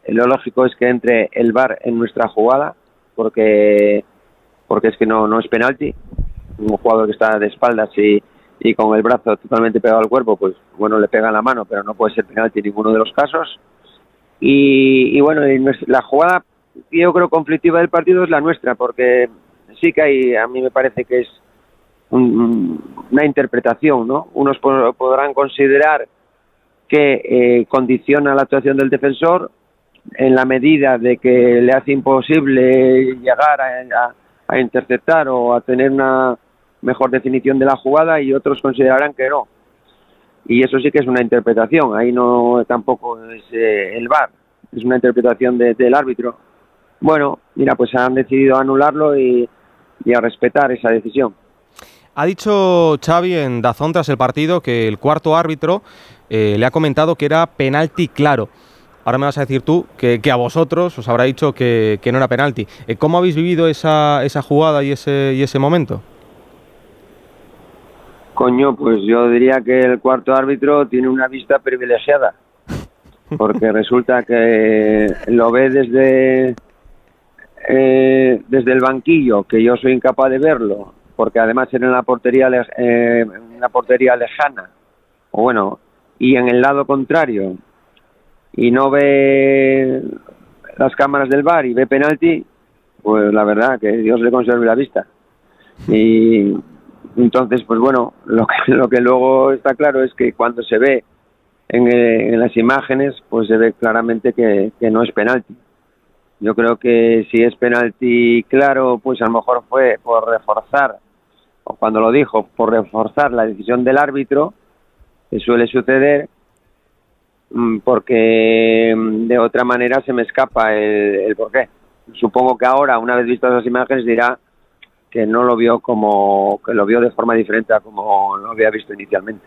lo lógico es que entre el VAR en nuestra jugada, porque porque es que no, no es penalti. Un jugador que está de espaldas y, y con el brazo totalmente pegado al cuerpo, pues bueno, le pega en la mano, pero no puede ser penalti en ninguno de los casos. Y, y bueno, y la jugada, yo creo, conflictiva del partido es la nuestra, porque sí que hay, a mí me parece que es un- una interpretación, ¿no? Unos po- podrán considerar que eh, condiciona la actuación del defensor en la medida de que le hace imposible llegar a- a interceptar o a tener una mejor definición de la jugada y otros considerarán que no. Y eso sí que es una interpretación, ahí no tampoco es eh, el VAR, es una interpretación de- del árbitro. Bueno, mira, pues han decidido anularlo y, y a respetar esa decisión. Ha dicho Xavi en Dazón tras el partido que el cuarto árbitro eh, le ha comentado que era penalti claro. Ahora me vas a decir tú que, a vosotros os habrá dicho que, que no era penalti. Eh, ¿Cómo habéis vivido esa, esa jugada y ese, y ese momento? Coño, pues yo diría que el cuarto árbitro tiene una vista privilegiada, porque *laughs* resulta que lo ve desde eh, desde el banquillo, que yo soy incapaz de verlo, porque además era en la portería eh, una portería lejana, o bueno, y en el lado contrario, y no ve las cámaras del bar y ve penalti, pues la verdad que Dios le conserve la vista. *laughs* Y entonces, pues bueno, *laughs* lo que, lo que luego está claro es que cuando se ve en, eh, en las imágenes, pues se ve claramente que, no es penalti. Yo creo que si es penalti claro, pues a lo mejor fue por reforzar, o cuando lo dijo, por reforzar la decisión del árbitro, que suele suceder, mm, porque mm, de otra manera se me escapa el, el porqué. Supongo que ahora, una vez vistas las imágenes, dirá que no lo vio como, que lo vio de forma diferente a como lo había visto inicialmente.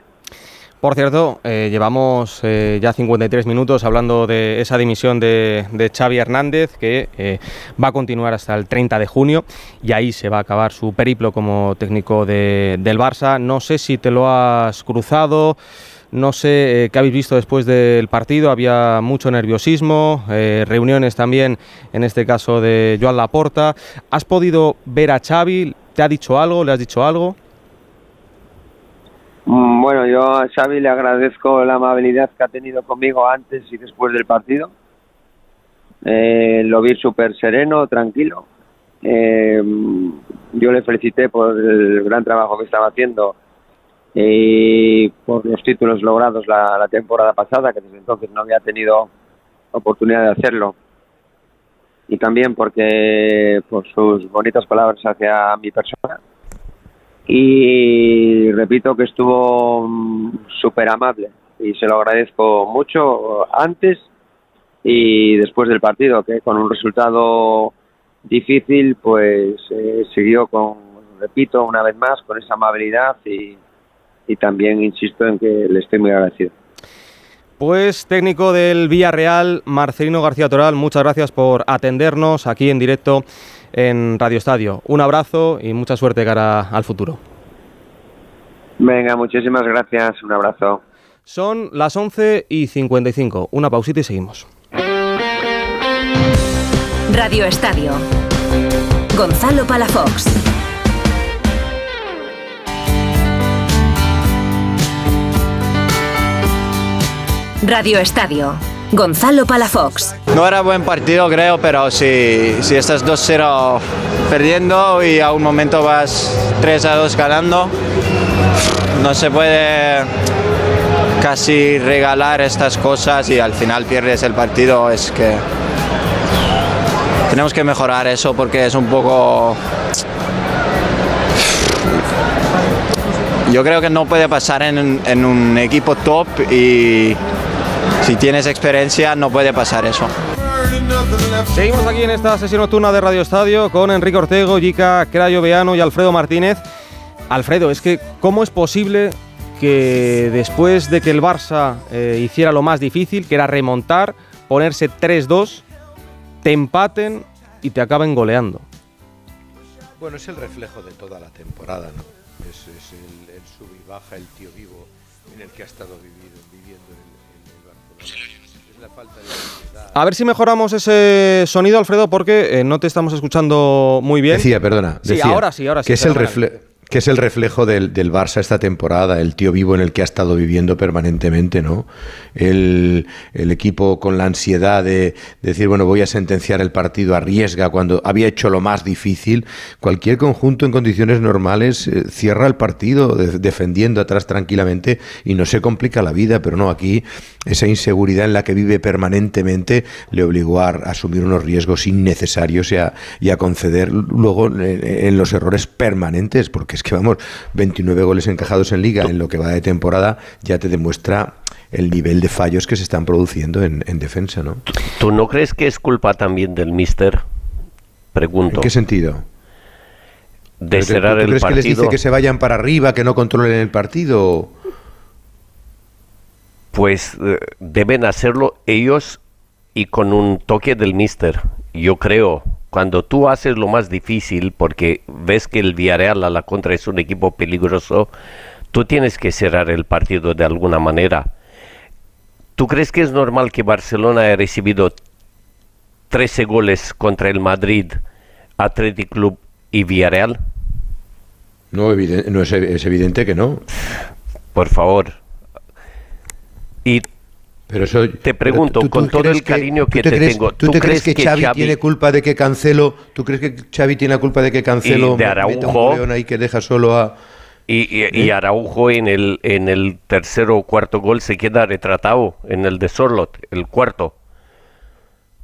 Por cierto, eh, llevamos eh, ya 53 minutos hablando de esa dimisión de, de Xavi Hernández, que eh, va a continuar hasta el 30 de junio y ahí se va a acabar su periplo como técnico de- del Barça. No sé si te lo has cruzado, no sé eh, qué habéis visto después del partido. Había mucho nerviosismo, eh, reuniones también, en este caso de Joan Laporta. ¿Has podido ver a Xavi? ¿Te ha dicho algo? ¿Le has dicho algo? Mm, Bueno, yo a Xavi le agradezco la amabilidad que ha tenido conmigo antes y después del partido. Eh, lo vi súper sereno, tranquilo. Eh, yo le felicité por el gran trabajo que estaba haciendo y por los títulos logrados la, la temporada pasada, que desde entonces no había tenido oportunidad de hacerlo. Y también porque por sus bonitas palabras hacia mi persona y repito que estuvo mm, súper amable y se lo agradezco mucho antes y después del partido, que con un resultado difícil, pues eh, siguió con, repito, una vez más, con esa amabilidad y, y también insisto en que le estoy muy agradecido. Pues técnico del Villarreal, Marcelino García Toral, muchas gracias por atendernos aquí en directo en Radio Estadio. Un abrazo y mucha suerte cara al futuro. Venga, muchísimas gracias, un abrazo. Son las 11 y 55. Una pausita y seguimos. Radio Estadio. Gonzalo Palafox. Radio Estadio. Gonzalo Palafox. No era buen partido, creo, pero si, si estás 2-0 perdiendo y a un momento vas 3-2 ganando, no se puede casi regalar estas cosas y al final pierdes el partido. Es que tenemos que mejorar eso porque es un poco... Yo creo que no puede pasar en, en un equipo top y si tienes experiencia no puede pasar eso. Seguimos aquí en esta sesión nocturna de Radio Estadio con Enrique Ortego, Yica, Crayo Veano y Alfredo Martínez. Alfredo, es que ¿cómo es posible que después de que el Barça eh, hiciera lo más difícil, que era remontar, ponerse 3-2, te empaten y te acaben goleando? Bueno, es el reflejo de toda la temporada, ¿no? Es, es el, el sub y baja, el tío vivo en el que ha estado vivido, A ver si mejoramos ese sonido, Alfredo, porque eh, no te estamos escuchando muy bien. Decía, perdona. Sí, decía ahora sí, ahora sí. Que es el reflejo. Que es el reflejo del, del Barça esta temporada, el tío vivo en el que ha estado viviendo permanentemente, ¿no? El, el equipo con la ansiedad de, decir, bueno, voy a sentenciar el partido, arriesga cuando había hecho lo más difícil. Cualquier conjunto en condiciones normales eh, cierra el partido de- defendiendo atrás tranquilamente y no se complica la vida, pero no, aquí esa inseguridad en la que vive permanentemente le obligó a, asumir unos riesgos innecesarios y a, y a conceder luego en, en los errores permanentes, porque es que vamos, 29 goles encajados en liga en lo que va de temporada ya te demuestra el nivel de fallos que se están produciendo en, en defensa, ¿no? ¿Tú no crees que es culpa también del mister? Pregunto. ¿En qué sentido? De ¿Pero te- cerrar ¿Tú el crees que les dice partido. que se vayan para arriba, que no controlen el partido? Pues eh, deben hacerlo ellos y con un toque del mister. Yo creo, cuando tú haces lo más difícil, porque ves que el Villarreal a la contra es un equipo peligroso, tú tienes que cerrar el partido de alguna manera. ¿Tú crees que es normal que Barcelona haya recibido 13 goles contra el Madrid, Athletic Club y Villarreal? No, es, es evidente que no. Por favor. Y Pero eso, te pregunto, ¿tú- tú con todo crees el cariño que, te, crees, tengo, ¿tú, te crees que, Xavi, tiene culpa de que Cancelo? ¿Tú crees que Xavi tiene la culpa de que Cancelo de un Araujo. goleón ahí que deja solo a Y, y- y ¿Eh? Araujo en el, en el tercero o cuarto gol se queda retratado en el de Sorlot, el cuarto.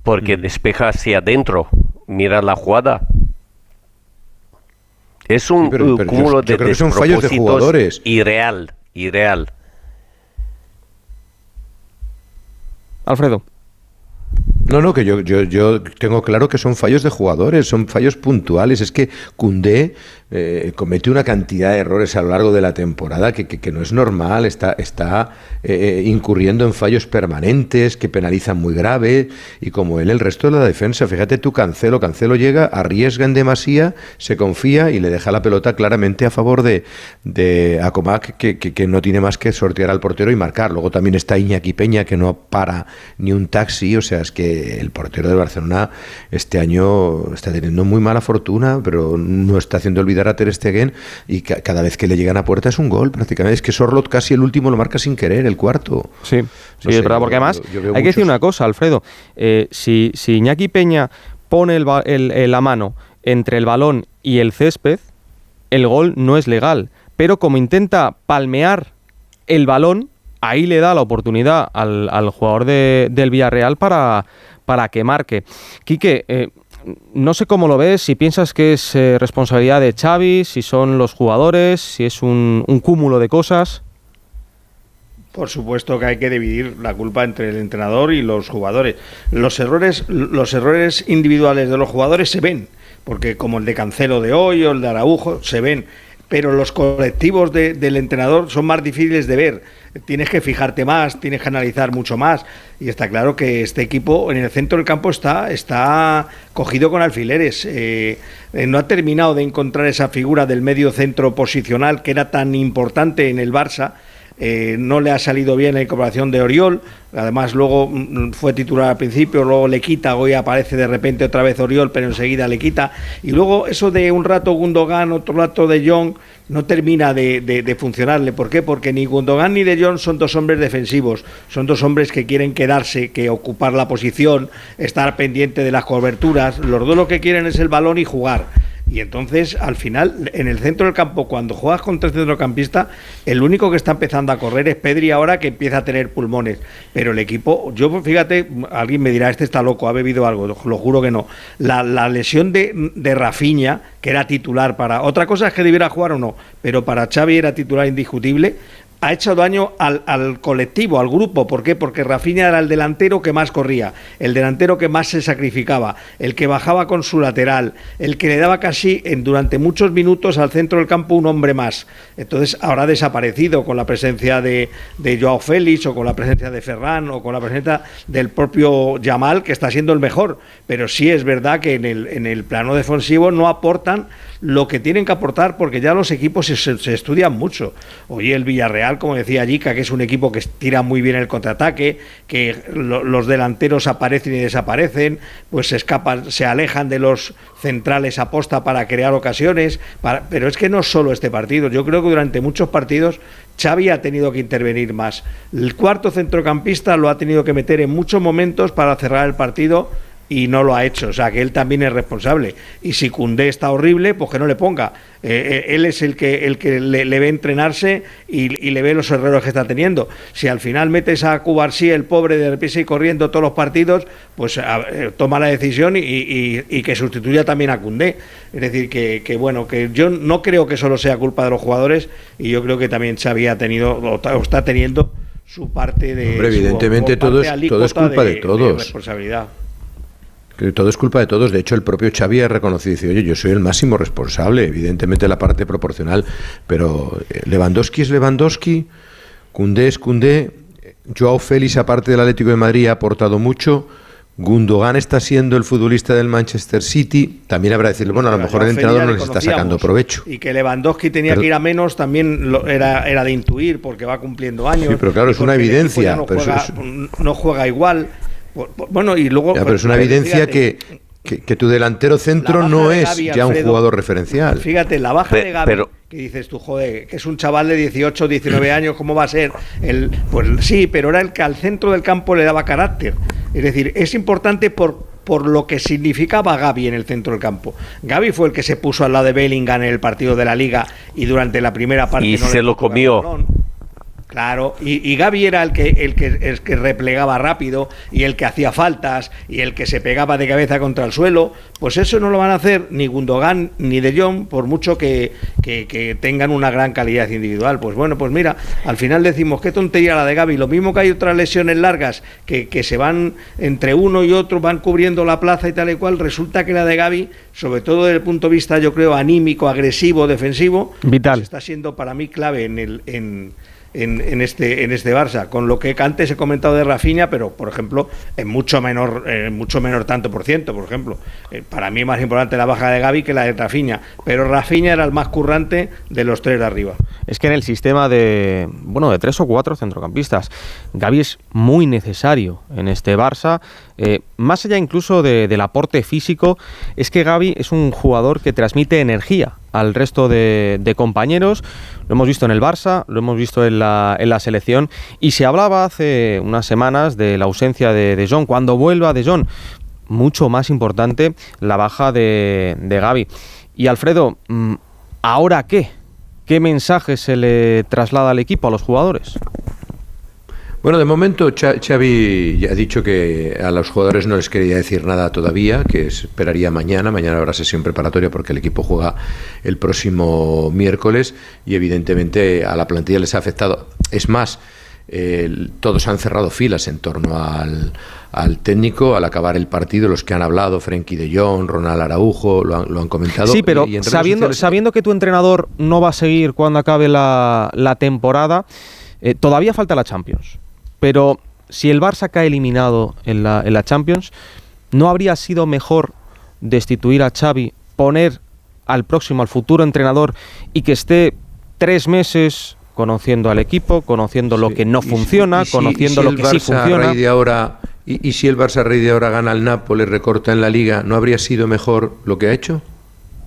Porque Mm. despeja hacia adentro. Mira la jugada. Es un Sí, pero- uh, pero cúmulo yo de creo que son fallos de jugadores. Irreal, irreal. Alfredo. No, no, que yo, yo, yo tengo claro que son fallos de jugadores, son fallos puntuales. Es que Cundé eh, comete una cantidad de errores a lo largo de la temporada que, que- no es normal, está, está eh, incurriendo en fallos permanentes que penalizan muy grave y como él el resto de la defensa. Fíjate tú, Cancelo, Cancelo llega, arriesga en demasía, se confía y le deja la pelota claramente a favor de, de Acomac, que, que- que no tiene más que sortear al portero y marcar. Luego también está Iñaki Peña, que no para ni un taxi, o sea, es que el portero del Barcelona este año está teniendo muy mala fortuna, pero no está haciendo olvidar a Ter Stegen y ca- cada vez que le llegan a puerta es un gol prácticamente. Es que Sorlot casi el último lo marca sin querer, el cuarto. Sí, sí, sé, es verdad, yo- porque además yo- yo veo hay que decir una cosa, Alfredo. Eh, si, si Iñaki Peña pone el ba- el- el- la mano entre el balón y el césped, el gol no es legal. Pero como intenta palmear el balón, ahí le da la oportunidad al, jugador de- del Villarreal para, que marque. Quique, eh, no sé cómo lo ves, si piensas que es eh, responsabilidad de Xavi, si son los jugadores, si es un, cúmulo de cosas. Por supuesto que hay que dividir la culpa entre el entrenador y los jugadores. Los errores, los errores individuales de los jugadores se ven, porque como el de Cancelo de hoy o el de Araujo, se ven. Pero los colectivos de- del entrenador son más difíciles de ver. Tienes que fijarte más, tienes que analizar mucho más. Y está claro que este equipo en el centro del campo está, está cogido con alfileres. Eh, eh, no ha terminado de encontrar esa figura del medio centro posicional que era tan importante en el Barça. Eh, no le ha salido bien la incorporación de Oriol, además luego mm, fue titular al principio, luego le quita, hoy aparece de repente otra vez Oriol, pero enseguida le quita, y luego eso de un rato Gundogan, otro rato de Jong, no termina de, funcionarle. ¿Por qué? Porque ni Gundogan ni de Jong son dos hombres defensivos, son dos hombres que quieren quedarse, que ocupar la posición, estar pendiente de las coberturas, los dos lo que quieren es el balón y jugar. Y entonces, al final, en el centro del campo, cuando juegas contra el centrocampista, el único que está empezando a correr es Pedri ahora que empieza a tener pulmones. Pero el equipo, yo fíjate, alguien me dirá, este está loco, ha bebido algo, lo juro que no. La, la lesión de, de Rafinha, que era titular para... Otra cosa es que debiera jugar o no, pero para Xavi era titular indiscutible ha hecho daño al, al colectivo, al grupo. ¿Por qué? Porque Rafinha era el delantero que más corría, el delantero que más se sacrificaba, el que bajaba con su lateral, el que le daba casi en, durante muchos minutos al centro del campo un hombre más. Entonces ahora ha desaparecido con la presencia de, de Joao Félix o con la presencia de Ferran o con la presencia del propio Yamal, que está siendo el mejor. Pero sí es verdad que en el, en el plano defensivo no aportan lo que tienen que aportar porque ya los equipos se, estudian mucho. Oye, el Villarreal, como decía Jica, que es un equipo que tira muy bien el contraataque, que lo- los delanteros aparecen y desaparecen, pues se escapan, se alejan de los centrales a posta para crear ocasiones, pero es que no solo este partido, yo creo que durante muchos partidos Xavi ha tenido que intervenir más. El cuarto centrocampista lo ha tenido que meter en muchos momentos para cerrar el partido y no lo ha hecho. O sea, que él también es responsable. Y si Cundé está horrible, pues que no le ponga. Eh, eh, él es el que, el que le, le ve entrenarse y, y le ve los errores que está teniendo. Si al final metes a Cubarsí, el pobre de repisa y corriendo todos los partidos, pues a- eh, toma la decisión y, y- y que sustituya también a Cundé. Es decir, que, que, bueno, que yo no creo que solo sea culpa de los jugadores y yo creo que también Xavi ha tenido o está teniendo su parte de Hombre, evidentemente todo es- todo es culpa de todos. responsabilidad. Que todo es culpa de todos. De hecho, el propio Xavi ha reconocido, dice, oye, yo soy el máximo responsable, evidentemente la parte proporcional, pero eh, Lewandowski es Lewandowski, Cundé es Cundé, Joao Félix, aparte del Atlético de Madrid, ha aportado mucho. Gundogan está siendo el futbolista del Manchester City. También habrá que decirle, bueno, a lo mejor el entrenador no le les está sacando provecho. Y que Lewandowski tenía Pero- que ir a menos también lo- era, era de intuir porque va cumpliendo años. Sí, pero claro, y es una evidencia, pero no juega igual. Por- por- Bueno, y luego. Ya, pero es una pues, evidencia fíjate, que, que, que tu delantero centro no de es ya un jugador referencial. Fíjate, la baja Pe- de Gavi, pero- que dices tú, joder, que es un chaval de 18, 19 años, ¿cómo va a ser? El, pues sí, pero era el que al centro del campo le daba carácter. Es decir, es importante por, por lo que significaba Gaby en el centro del campo. Gaby fue el que se puso al lado de Bellingham en el partido de la Liga y durante la primera parte y no se le lo comió. Claro, y, y Gaby era el que, el, que, el que replegaba rápido y el que hacía faltas y el que se pegaba de cabeza contra el suelo. Pues eso no lo van a hacer ni Gundogan ni De Jong, por mucho que, que- que tengan una gran calidad individual. Pues bueno, pues mira, al final decimos qué tontería la de Gaby. Lo mismo que hay otras lesiones largas que, que se van entre uno y otro, van cubriendo la plaza y tal y cual. Resulta que la de Gaby, sobre todo desde el punto de vista, yo creo, anímico, agresivo, defensivo, Vital. está siendo para mí clave en el en, en, en este en este Barça con lo que antes he comentado de Rafinha pero por ejemplo en mucho menor en mucho menor tanto por ciento por ejemplo Eh, para mí es más importante la baja de Gaby que la de Rafinha pero Rafinha era el más currante de los tres de arriba Es que en el sistema de, bueno, de tres o cuatro centrocampistas, Gaby es muy necesario en este Barça. Eh, más allá incluso de- del aporte físico, es que Gaby es un jugador que transmite energía al resto de, compañeros. Lo hemos visto en el Barça, lo hemos visto en la, selección. Y se hablaba hace unas semanas de la ausencia de De Jong. Cuando vuelva De Jong, mucho más importante la baja de, de Gaby. Y Alfredo, mm, ¿ahora qué? ¿Qué mensaje se le traslada al equipo, a los jugadores? Bueno, de momento Xavi ya ha dicho que a los jugadores no les quería decir nada todavía, que esperaría mañana. Mañana habrá sesión preparatoria porque el equipo juega el próximo miércoles y evidentemente a la plantilla les ha afectado. Es más, el- todos han cerrado filas en torno al, al técnico al acabar el partido. Los que han hablado, Frenkie de Jong, Ronald Araujo, lo han, lo han comentado. Sí, pero Y sabiendo, sociales- sabiendo que tu entrenador no va a seguir cuando acabe la, la temporada, eh, todavía falta la Champions. Pero si el Barça cae eliminado en la, en la Champions, ¿no habría sido mejor destituir a Xavi, poner al próximo, al futuro entrenador y que esté tres meses conociendo al equipo, conociendo lo que no Y si- funciona, y si- conociendo y si lo que el sí Barça a funciona? raíz de ahora, y, y si el Barça a raíz de ahora gana al Nápoles, recorta en la Liga, ¿no habría sido mejor lo que ha hecho?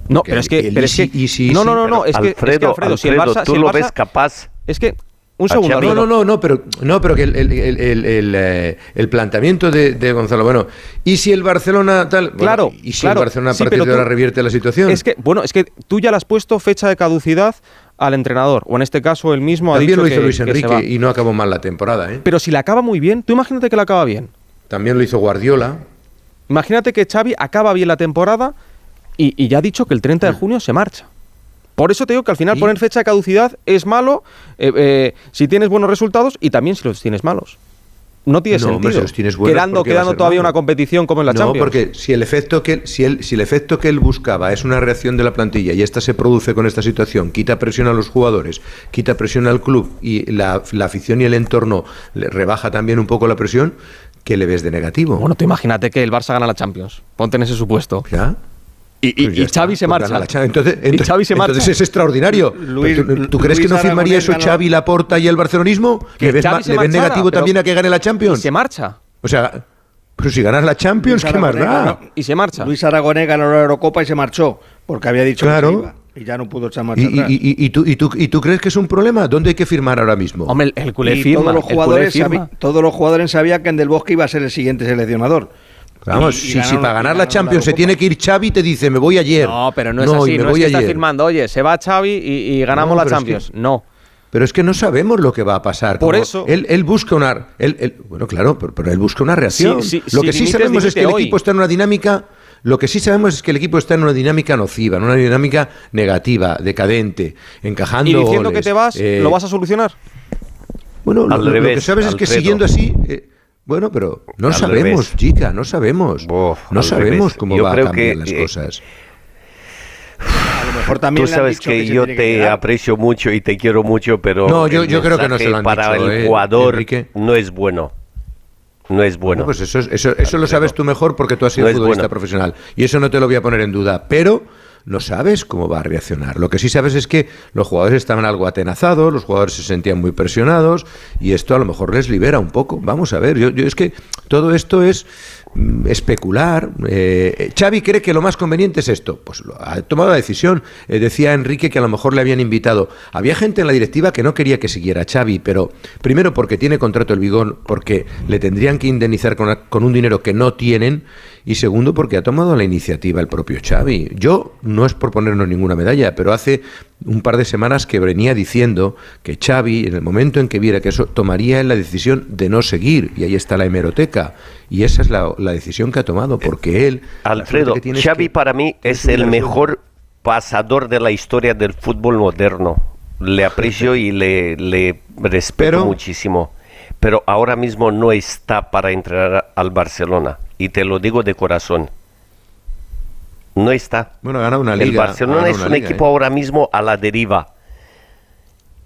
No, Porque pero es que, pero es no, no, no, no, es que, es que, Alfredo, Alfredo, si el Barça, ¿tú si el lo Barça- ves capaz? Es que un segundo? No, no, no, no, pero, no, pero que el, el- el- el- eh, planteamiento de, de Gonzalo, bueno, ¿y si el Barcelona tal? Bueno, Claro, ¿Y si claro, el Barcelona a partir de ahora revierte la situación? Es que, bueno, es que tú ya le has puesto fecha de caducidad al entrenador, o en este caso él mismo ha También dicho lo hizo que- Luis. Enrique y no acabó mal la temporada, ¿eh? Pero si la acaba muy bien, tú imagínate que la acaba bien. También lo hizo Guardiola. Imagínate que Xavi acaba bien la temporada y, y ya ha dicho que el 30 de junio se marcha. Por eso te digo que al final ¿Y? poner fecha de caducidad es malo eh, eh, si tienes buenos resultados y también si los tienes malos. No tiene No, hombre, sentido. si tienes buenos, quedando ¿por qué va a quedando todavía malo? una competición como en la no, Champions. porque si el efecto que si el, si el efecto que él buscaba es una reacción de la plantilla y esta se produce con esta situación, quita presión a los jugadores, quita presión al club y la, la afición y el entorno le rebaja también un poco la presión, ¿qué le ves de negativo? Bueno, tú imagínate que el Barça gana la Champions. Ponte en ese supuesto. ¿Ya? Y, y- Pues y está, Xavi se pues marcha. la. Entonces, y Xavi se marcha. entonces es extraordinario. Luis- ¿Tú, tú crees Luis que no firmaría Aragonés eso ganó- Xavi, Laporta y el barcelonismo? Que ¿Le ves, Xavi ma- se le ves negativo pero- también a que gane la Y Champions? se marcha. O sea, pero si ganas la Champions, Luis ¿qué más da? Y se marcha. Luis Aragonés ganó la Eurocopa y se marchó porque había dicho Claro. que se iba y ya no pudo echar marcha ¿Y, y- atrás. y- y tú, y, tú, ¿Y tú crees que es un problema? ¿Dónde hay que firmar ahora mismo? Hombre, el, el culé Y firma. todos los el culé jugadores firma. todos los jugadores sabían que en Del Bosque iba a ser el siguiente seleccionador. Vamos, Y- y si, si para ganar la Champions se tiene que ir Xavi, te dice, me voy ayer. No, pero no es y así. me No es voy que está firmando, oye, se va Xavi y, y ganamos No, la pero es Champions. que- No. Pero es que no sabemos lo que va a pasar. Por Como eso- Él, él busca una. Él, él- bueno, claro, pero, pero él busca una reacción. Sí, sí, lo si que sí dimites, sabemos es que el hoy. equipo está en una dinámica. Lo que sí sabemos es que el equipo está en una dinámica nociva, en una dinámica negativa, decadente, encajando. Y diciendo goles, que te vas, eh, ¿lo vas a solucionar? Bueno, lo, Al lo- lo que revés, sabes es que siguiendo así. eh, bueno, pero no Al sabemos, revés. chica, no sabemos. Bof, no sabemos revés. cómo Yo va a creo cambiar que, las eh, cosas. A lo mejor también Tú sabes que, se yo que te quedar. aprecio mucho y te quiero mucho, pero No, yo- el yo creo que no se lo han para dicho, el eh, jugador Enrique. no es bueno. No es bueno. Pues eso, es- eso, eso lo sabes tú mejor porque tú has sido No futbolista bueno. profesional. Y eso no te lo voy a poner en duda. Pero no sabes cómo va a reaccionar. Lo que sí sabes es que los jugadores estaban algo atenazados, los jugadores se sentían muy presionados y esto a lo mejor les libera un poco. Vamos a ver, yo, yo es que todo esto es mm, especular. Eh, Xavi cree que lo más conveniente es esto. Pues ha tomado la decisión. Eh, decía Enrique que a lo mejor le habían invitado. Había gente en la directiva que no quería que siguiera Xavi, pero primero porque tiene contrato el Bigón, porque le tendrían que indemnizar con, con un dinero que no tienen y segundo porque ha tomado la iniciativa el propio Xavi. Yo no es por ponernos ninguna medalla, pero hace un par de semanas que venía diciendo que Xavi, en el momento en que viera que eso, tomaría la decisión de no seguir, y ahí está la hemeroteca, y esa es la, la decisión que ha tomado, porque él... Alfredo, Xavi para mí es el mejor pasador de la historia del fútbol moderno. Le aprecio y le, le respeto muchísimo. Pero ahora mismo no está para entrenar al Barcelona. Y te lo digo de corazón. No está. Bueno, ha ganado una liga. El Barcelona es un equipo ¿eh? ahora mismo a la deriva.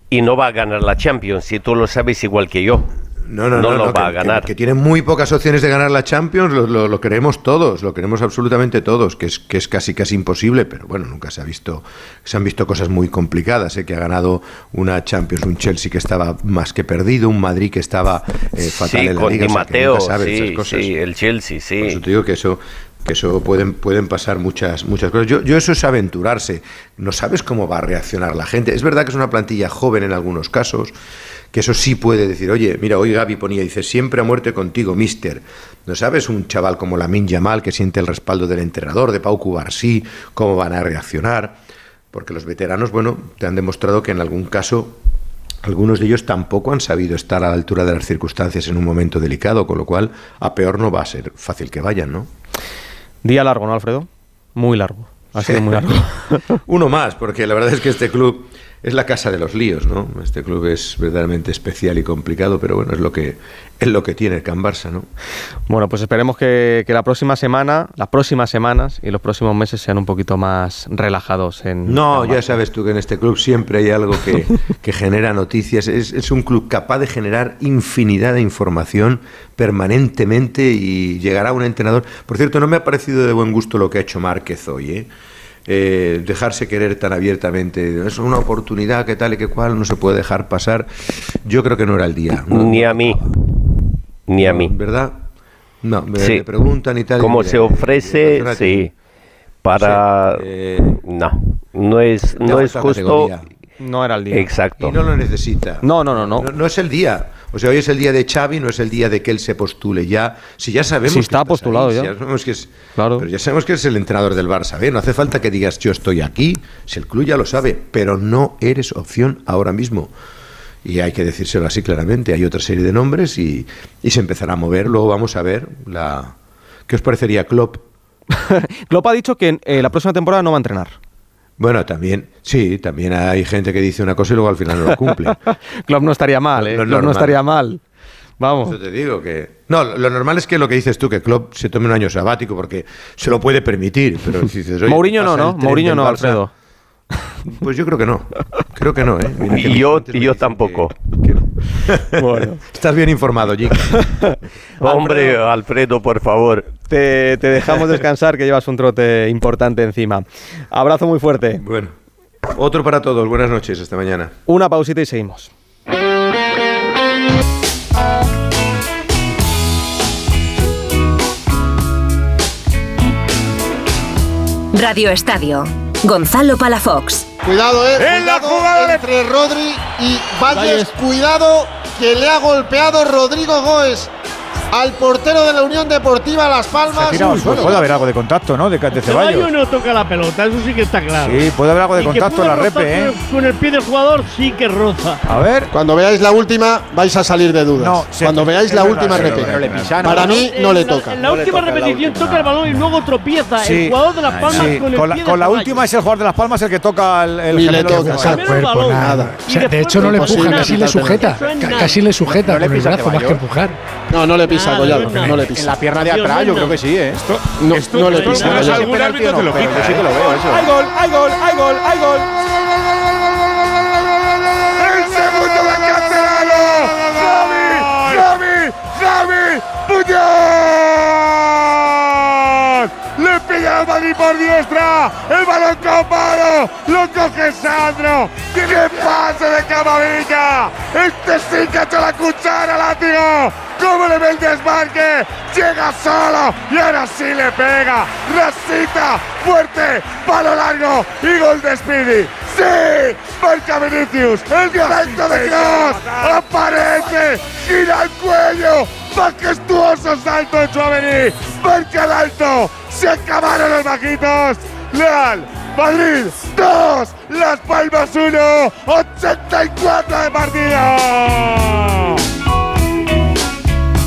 Y no va a ganar la Champions, si tú lo sabes igual que yo. No, no, no, no, va que, a ganar. Que, que, tiene muy pocas opciones de ganar la Champions, lo, lo, lo, queremos todos, lo queremos absolutamente todos, que es, que es casi casi imposible, pero bueno, nunca se ha visto, se han visto cosas muy complicadas, ¿eh? que ha ganado una Champions, un Chelsea que estaba más que perdido, un Madrid que estaba eh, fatal sí, en la con liga, Di o sea, Mateo, que nunca sí, esas cosas. sí, el Chelsea, sí. Por eso te digo que eso que eso pueden, pueden pasar muchas, muchas cosas. Yo, yo, eso es aventurarse. No sabes cómo va a reaccionar la gente. Es verdad que es una plantilla joven en algunos casos, que eso sí puede decir, oye, mira, hoy Gaby ponía, dice, siempre a muerte contigo, mister. No sabes un chaval como Lamin Yamal que siente el respaldo del entrenador, de Pau Cubarsí, cómo van a reaccionar. Porque los veteranos, bueno, te han demostrado que en algún caso algunos de ellos tampoco han sabido estar a la altura de las circunstancias en un momento delicado, con lo cual a peor no va a ser fácil que vayan, ¿no? Día largo, ¿no, Alfredo? Muy largo. Ha sido muy *laughs* largo. Uno más, porque la verdad es que este club es la casa de los líos, ¿no? Este club es verdaderamente especial y complicado, pero bueno, es lo que es lo que tiene el Can Barça, ¿no? Bueno, pues esperemos que, que, la próxima semana, las próximas semanas y los próximos meses sean un poquito más relajados en. No, ya sabes tú que en este club siempre hay algo que, *laughs* que genera noticias. Es, es, un club capaz de generar infinidad de información permanentemente y llegará un entrenador. Por cierto, no me ha parecido de buen gusto lo que ha hecho Márquez hoy, ¿eh? Eh, dejarse querer tan abiertamente. Es una oportunidad que tal y que cual no se puede dejar pasar. Yo creo que no era el día. ¿no? Ni a mí. Ni a mí. ¿Verdad? No, me, sí. me preguntan y tal. Como se ofrece, sí. Para. Sí, eh, no, no es, no es justo. Categoría. No era el día. Exacto. Y no lo necesita. No, no, no, no. No, no es el día. O sea, hoy es el día de Xavi, no es el día de que él se postule. Ya, si ya sabemos si está que postulado ahí, ya. ya sabemos que es, claro. Pero ya sabemos que es el entrenador del Barça. ¿eh? No hace falta que digas yo estoy aquí, si el club ya lo sabe, pero no eres opción ahora mismo. Y hay que decírselo así claramente. Hay otra serie de nombres y, y se empezará a mover. Luego vamos a ver la. ¿Qué os parecería Klopp? *laughs* Klopp ha dicho que eh, la próxima temporada no va a entrenar. Bueno, también, sí, también hay gente que dice una cosa y luego al final no lo cumple. *laughs* Klopp no estaría mal, ¿eh? Lo no estaría mal. Vamos. Eso te digo que. No, lo normal es que lo que dices tú, que Klopp se tome un año sabático porque se lo puede permitir. Pero si dices, Mourinho no, ¿no? Mourinho no, Barça, Alfredo. Pues yo creo que no. Creo que no, ¿eh? Mira, y yo, y yo tampoco. Que, que no. *laughs* bueno. Estás bien informado, Jim. *laughs* Hombre, Alfredo, Alfredo, por favor. Te, te dejamos descansar, que llevas un trote importante encima. Abrazo muy fuerte. Bueno. Otro para todos. Buenas noches. Hasta mañana. Una pausita y seguimos. Radio Estadio. Gonzalo Palafox. Cuidado, eh. En la jugada entre Rodri y Valles. Cuidado que le ha golpeado Rodrigo Goes al portero de la Unión Deportiva Las Palmas. Se al suelo. Puede haber algo de contacto, ¿no? De, de Ceballos. Ceballos no toca la pelota, eso sí que está claro. Sí, puede haber algo de y contacto en la repe, ¿eh? Con el pie del jugador sí que roza. A ver. Cuando veáis la última, vais a salir de dudas. No, Cuando veáis la última repe. Para mí no le toca. En la última repetición toca el balón y luego tropieza. El jugador de Las Palmas con el Con la, con la última es el jugador de Las Palmas el que toca el, el y le toca. cuerpo, nada. de hecho, no le empuja, casi le sujeta. Casi le sujeta con el brazo más que empujar. No, no le pisa, Collado. No le pisa. En la pierna de atrás, yo creo que sí, ¿eh? Esto, no, esto, no le pisa. No, algún árbitro te lo quita. Sí que lo veo eso. ¡Hay gol! ¡Hay gol! ¡Hay gol! ¡Hay gol! ¡El segundo del canterano! ¡Xavi! ¡Xavi! ¡Xavi! ¡Puyol! ¡Le pilla el Madrid por diestra, el balón copado, lo coge Sandro. ¡Qué pase de Camavinga! Este sí que ha hecho la cuchara, látigo. ¿Cómo le ve el desmarque? Llega solo y ahora sí le pega. Rasita, fuerte, palo largo y gol de Speedy. ¡Sí! Marca Vinicius, el directo de Cross. Aparece, gira el cuello. Majestuoso salto de Chouameni. Marca el alto. Se acabaron los bajitos. Leal, Madrid 2, Las Palmas 1, 84 de partido.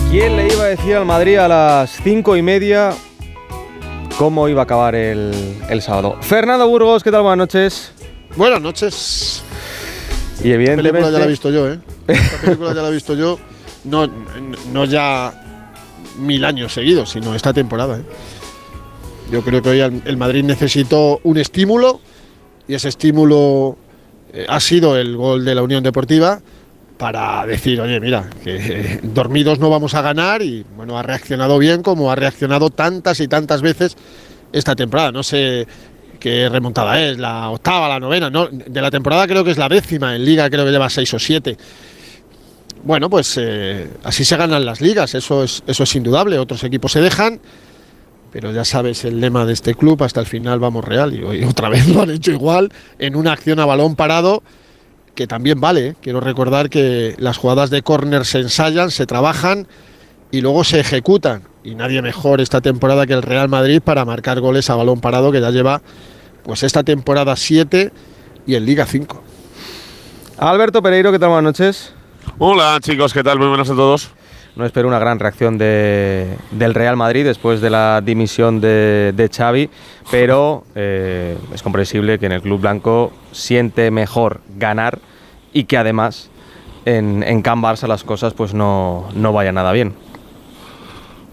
¿Quién le iba a decir al Madrid a las cinco y media cómo iba a acabar el, el sábado? Fernando Burgos, ¿qué tal? Buenas noches. Buenas noches. Y Esta evidentemente. película ya la he visto yo, ¿eh? Esta película ya la he visto yo, no, no ya mil años seguidos, sino esta temporada. ¿eh? Yo creo que hoy el Madrid necesitó un estímulo y ese estímulo eh, ha sido el gol de la Unión Deportiva para decir, oye, mira, que eh, dormidos no vamos a ganar y bueno, ha reaccionado bien como ha reaccionado tantas y tantas veces esta temporada. No sé qué remontada es, la octava, la novena, no, de la temporada creo que es la décima, en liga creo que lleva seis o siete. Bueno, pues eh, así se ganan las ligas, eso es, eso es indudable. Otros equipos se dejan, pero ya sabes el lema de este club, hasta el final vamos real. Y hoy otra *laughs* vez lo han hecho igual en una acción a balón parado, que también vale. ¿eh? Quiero recordar que las jugadas de córner se ensayan, se trabajan y luego se ejecutan. Y nadie mejor esta temporada que el Real Madrid para marcar goles a balón parado, que ya lleva pues esta temporada 7 y en Liga 5. Alberto Pereiro, ¿qué tal? Buenas noches. Hola chicos, ¿qué tal? Muy buenas a todos. No espero una gran reacción de- del Real Madrid después de la dimisión de, de Xavi, pero eh, es comprensible que en el Club Blanco siente mejor ganar y que además en, en Can Barça las cosas pues no, no vayan nada bien.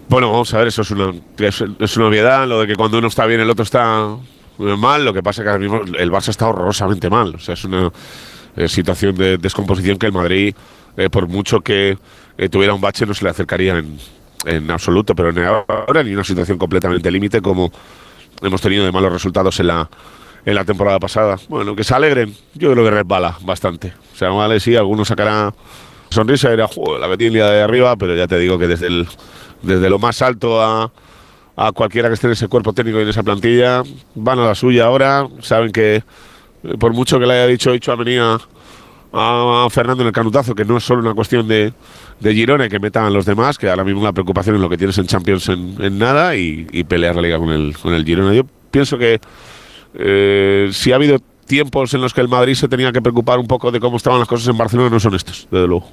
Bueno, vamos a ver, eso es una, es, una obviedad, lo de que cuando uno está bien el otro está mal, lo que pasa es que ahora mismo el Barça está horrorosamente mal, o sea, es una eh, situación de descomposición que el Madrid, eh, por mucho que eh, tuviera un bache, no se le acercaría en, en absoluto, pero ni ahora ni una situación completamente límite como hemos tenido de malos resultados en la, en la temporada pasada. Bueno, que se alegren, yo creo que resbala bastante. O sea, vale, sí, algunos sacarán sonrisa dirá, "Joder, la metí en día de arriba, pero ya te digo que desde, el, desde lo más alto a, a cualquiera que esté en ese cuerpo técnico y en esa plantilla, van a la suya ahora, saben que por mucho que le haya dicho dicho a venía a Fernando en el canutazo, que no es solo una cuestión de, de Girona que metan a los demás, que ahora mismo la preocupación es lo que tienes en Champions en, nada y, y pelear la liga con el, con el Girona. Yo pienso que eh, si ha habido tiempos en los que el Madrid se tenía que preocupar un poco de cómo estaban las cosas en Barcelona, no son estos, desde luego.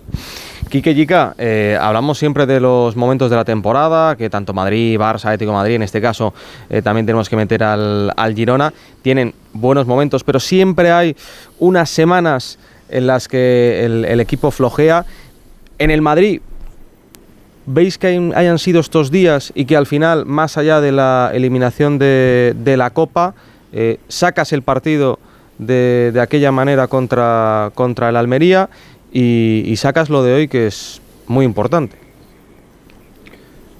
Quique Yica, eh, hablamos siempre de los momentos de la temporada, que tanto Madrid, Barça, Atlético de Madrid, en este caso eh, también tenemos que meter al, al Girona, tienen buenos momentos, pero siempre hay unas semanas en las que el, equipo flojea. En el Madrid, ¿veis que hay- hayan sido estos días y que al final, más allá de la eliminación de, la Copa, eh, sacas el partido de, aquella manera contra, el Almería y sacas lo de hoy que es muy importante?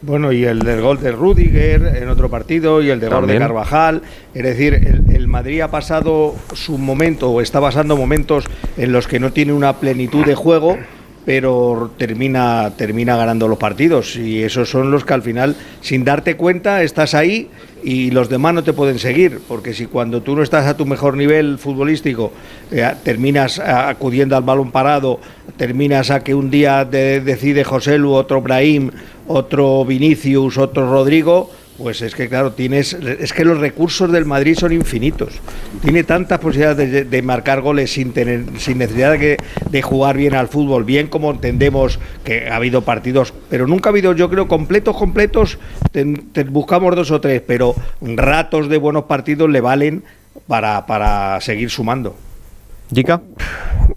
Bueno, y el del gol de Rudiger en otro partido y el del gol de. Carvajal. Es decir, el, el Madrid ha pasado su momento o está pasando momentos en los que no tiene una plenitud de juego, pero termina, termina ganando los partidos. Y esos son los que al final, sin darte cuenta, estás ahí y los demás no te pueden seguir. Porque si cuando tú no estás a tu mejor nivel futbolístico, eh, terminas ah, acudiendo al balón parado, terminas a que un día de- decide José Lu, otro Brahim, otro Vinicius, otro Rodrigo, pues es que claro, tienes es que los recursos del Madrid son infinitos. Tiene tantas posibilidades de, de marcar goles sin tener sin necesidad de, que- de jugar bien al fútbol, bien como entendemos que ha habido partidos, pero nunca ha habido, yo creo, completos, completos, te- te buscamos dos o tres, pero ratos de buenos partidos le valen para, para seguir sumando. ¿Jica?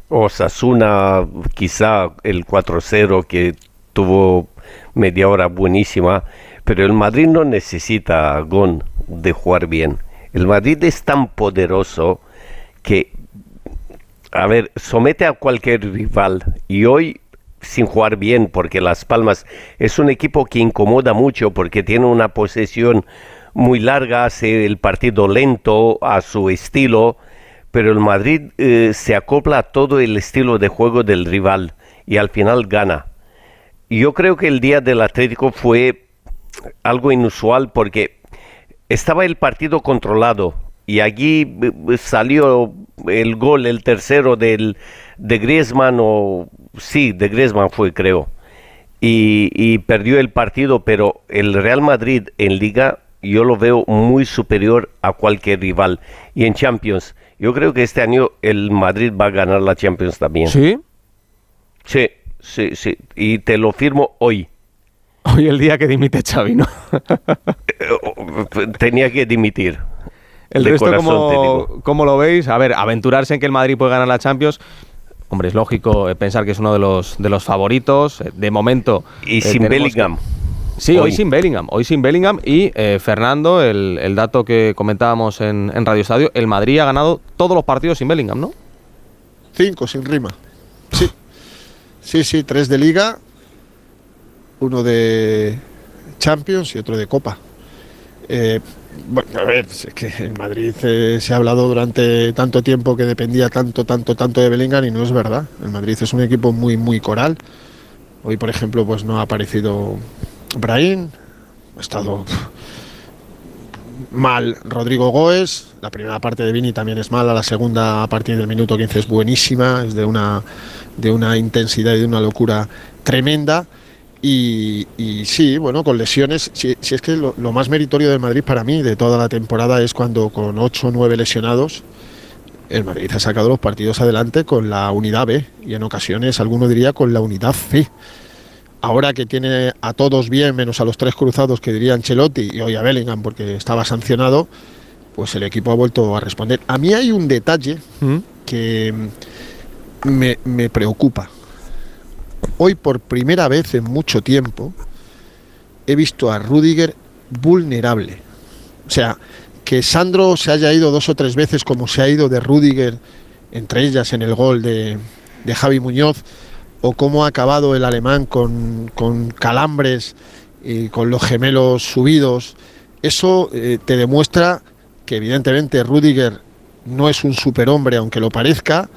Osasuna, quizá el 4-0 que tuvo media hora buenísima, pero el Madrid no necesita a Gon de jugar bien. El Madrid es tan poderoso que, a ver, somete a cualquier rival y hoy sin jugar bien, porque Las Palmas es un equipo que incomoda mucho porque tiene una posesión muy larga, hace el partido lento a su estilo, pero el Madrid eh, se acopla a todo el estilo de juego del rival y al final gana. Yo creo que el día del Atlético fue algo inusual porque estaba el partido controlado y allí eh, salió el gol, el tercero del, de Griezmann, o sí, de Griezmann fue, creo. Y, y perdió el partido, pero el Real Madrid en Liga yo lo veo muy superior a cualquier rival. Y en Champions, yo creo que este año el Madrid va a ganar la Champions también. ¿Sí? Sí, sí, sí. Y te lo firmo hoy. Hoy el día que dimite Xavi, ¿no? *laughs* Tenía que dimitir. El De resto, corazón te ¿cómo, lo veis? A ver, aventurarse en que el Madrid puede ganar la Champions. Hombre, es lógico eh, pensar que es uno de los, de los favoritos. Eh, De momento. Y eh, sin Bellingham. que- Sí, hoy. Hoy. sin Bellingham. Hoy sin Bellingham. Y eh, Fernando, el, el dato que comentábamos en, en Radio Estadio, el Madrid ha ganado todos los partidos sin Bellingham, ¿no? Cinco sin rima. Sí. Sí, sí, tres de liga, uno de Champions y otro de Copa. Eh, bueno, a ver, es que en Madrid eh, se ha hablado durante tanto tiempo que dependía tanto, tanto, tanto de Bellingham y no es verdad. El Madrid es un equipo muy, muy coral. Hoy, por ejemplo, pues no ha aparecido Brahim, ha estado mal Rodrigo Goes, la primera parte de Vini también es mala, la segunda a partir del minuto 15 es buenísima, es de una, de una intensidad y de una locura tremenda. Y, y sí, bueno, con lesiones, si, si es que lo, lo más meritorio del Madrid para mí de toda la temporada es cuando con 8 o 9 lesionados el Madrid ha sacado los partidos adelante con la unidad B y en ocasiones alguno diría con la unidad C. Ahora que tiene a todos bien, menos a los tres cruzados que diría Ancelotti y hoy a Bellingham porque estaba sancionado, pues el equipo ha vuelto a responder. A mí hay un detalle que mm, me, me preocupa. Hoy por primera vez en mucho tiempo he visto a Rudiger vulnerable. O sea, que Sandro se haya ido dos o tres veces como se ha ido de Rudiger, entre ellas en el gol de, de Javi Muñoz, o cómo ha acabado el alemán con, con calambres y con los gemelos subidos, eso eh, te demuestra que evidentemente Rudiger no es un superhombre, aunque lo parezca,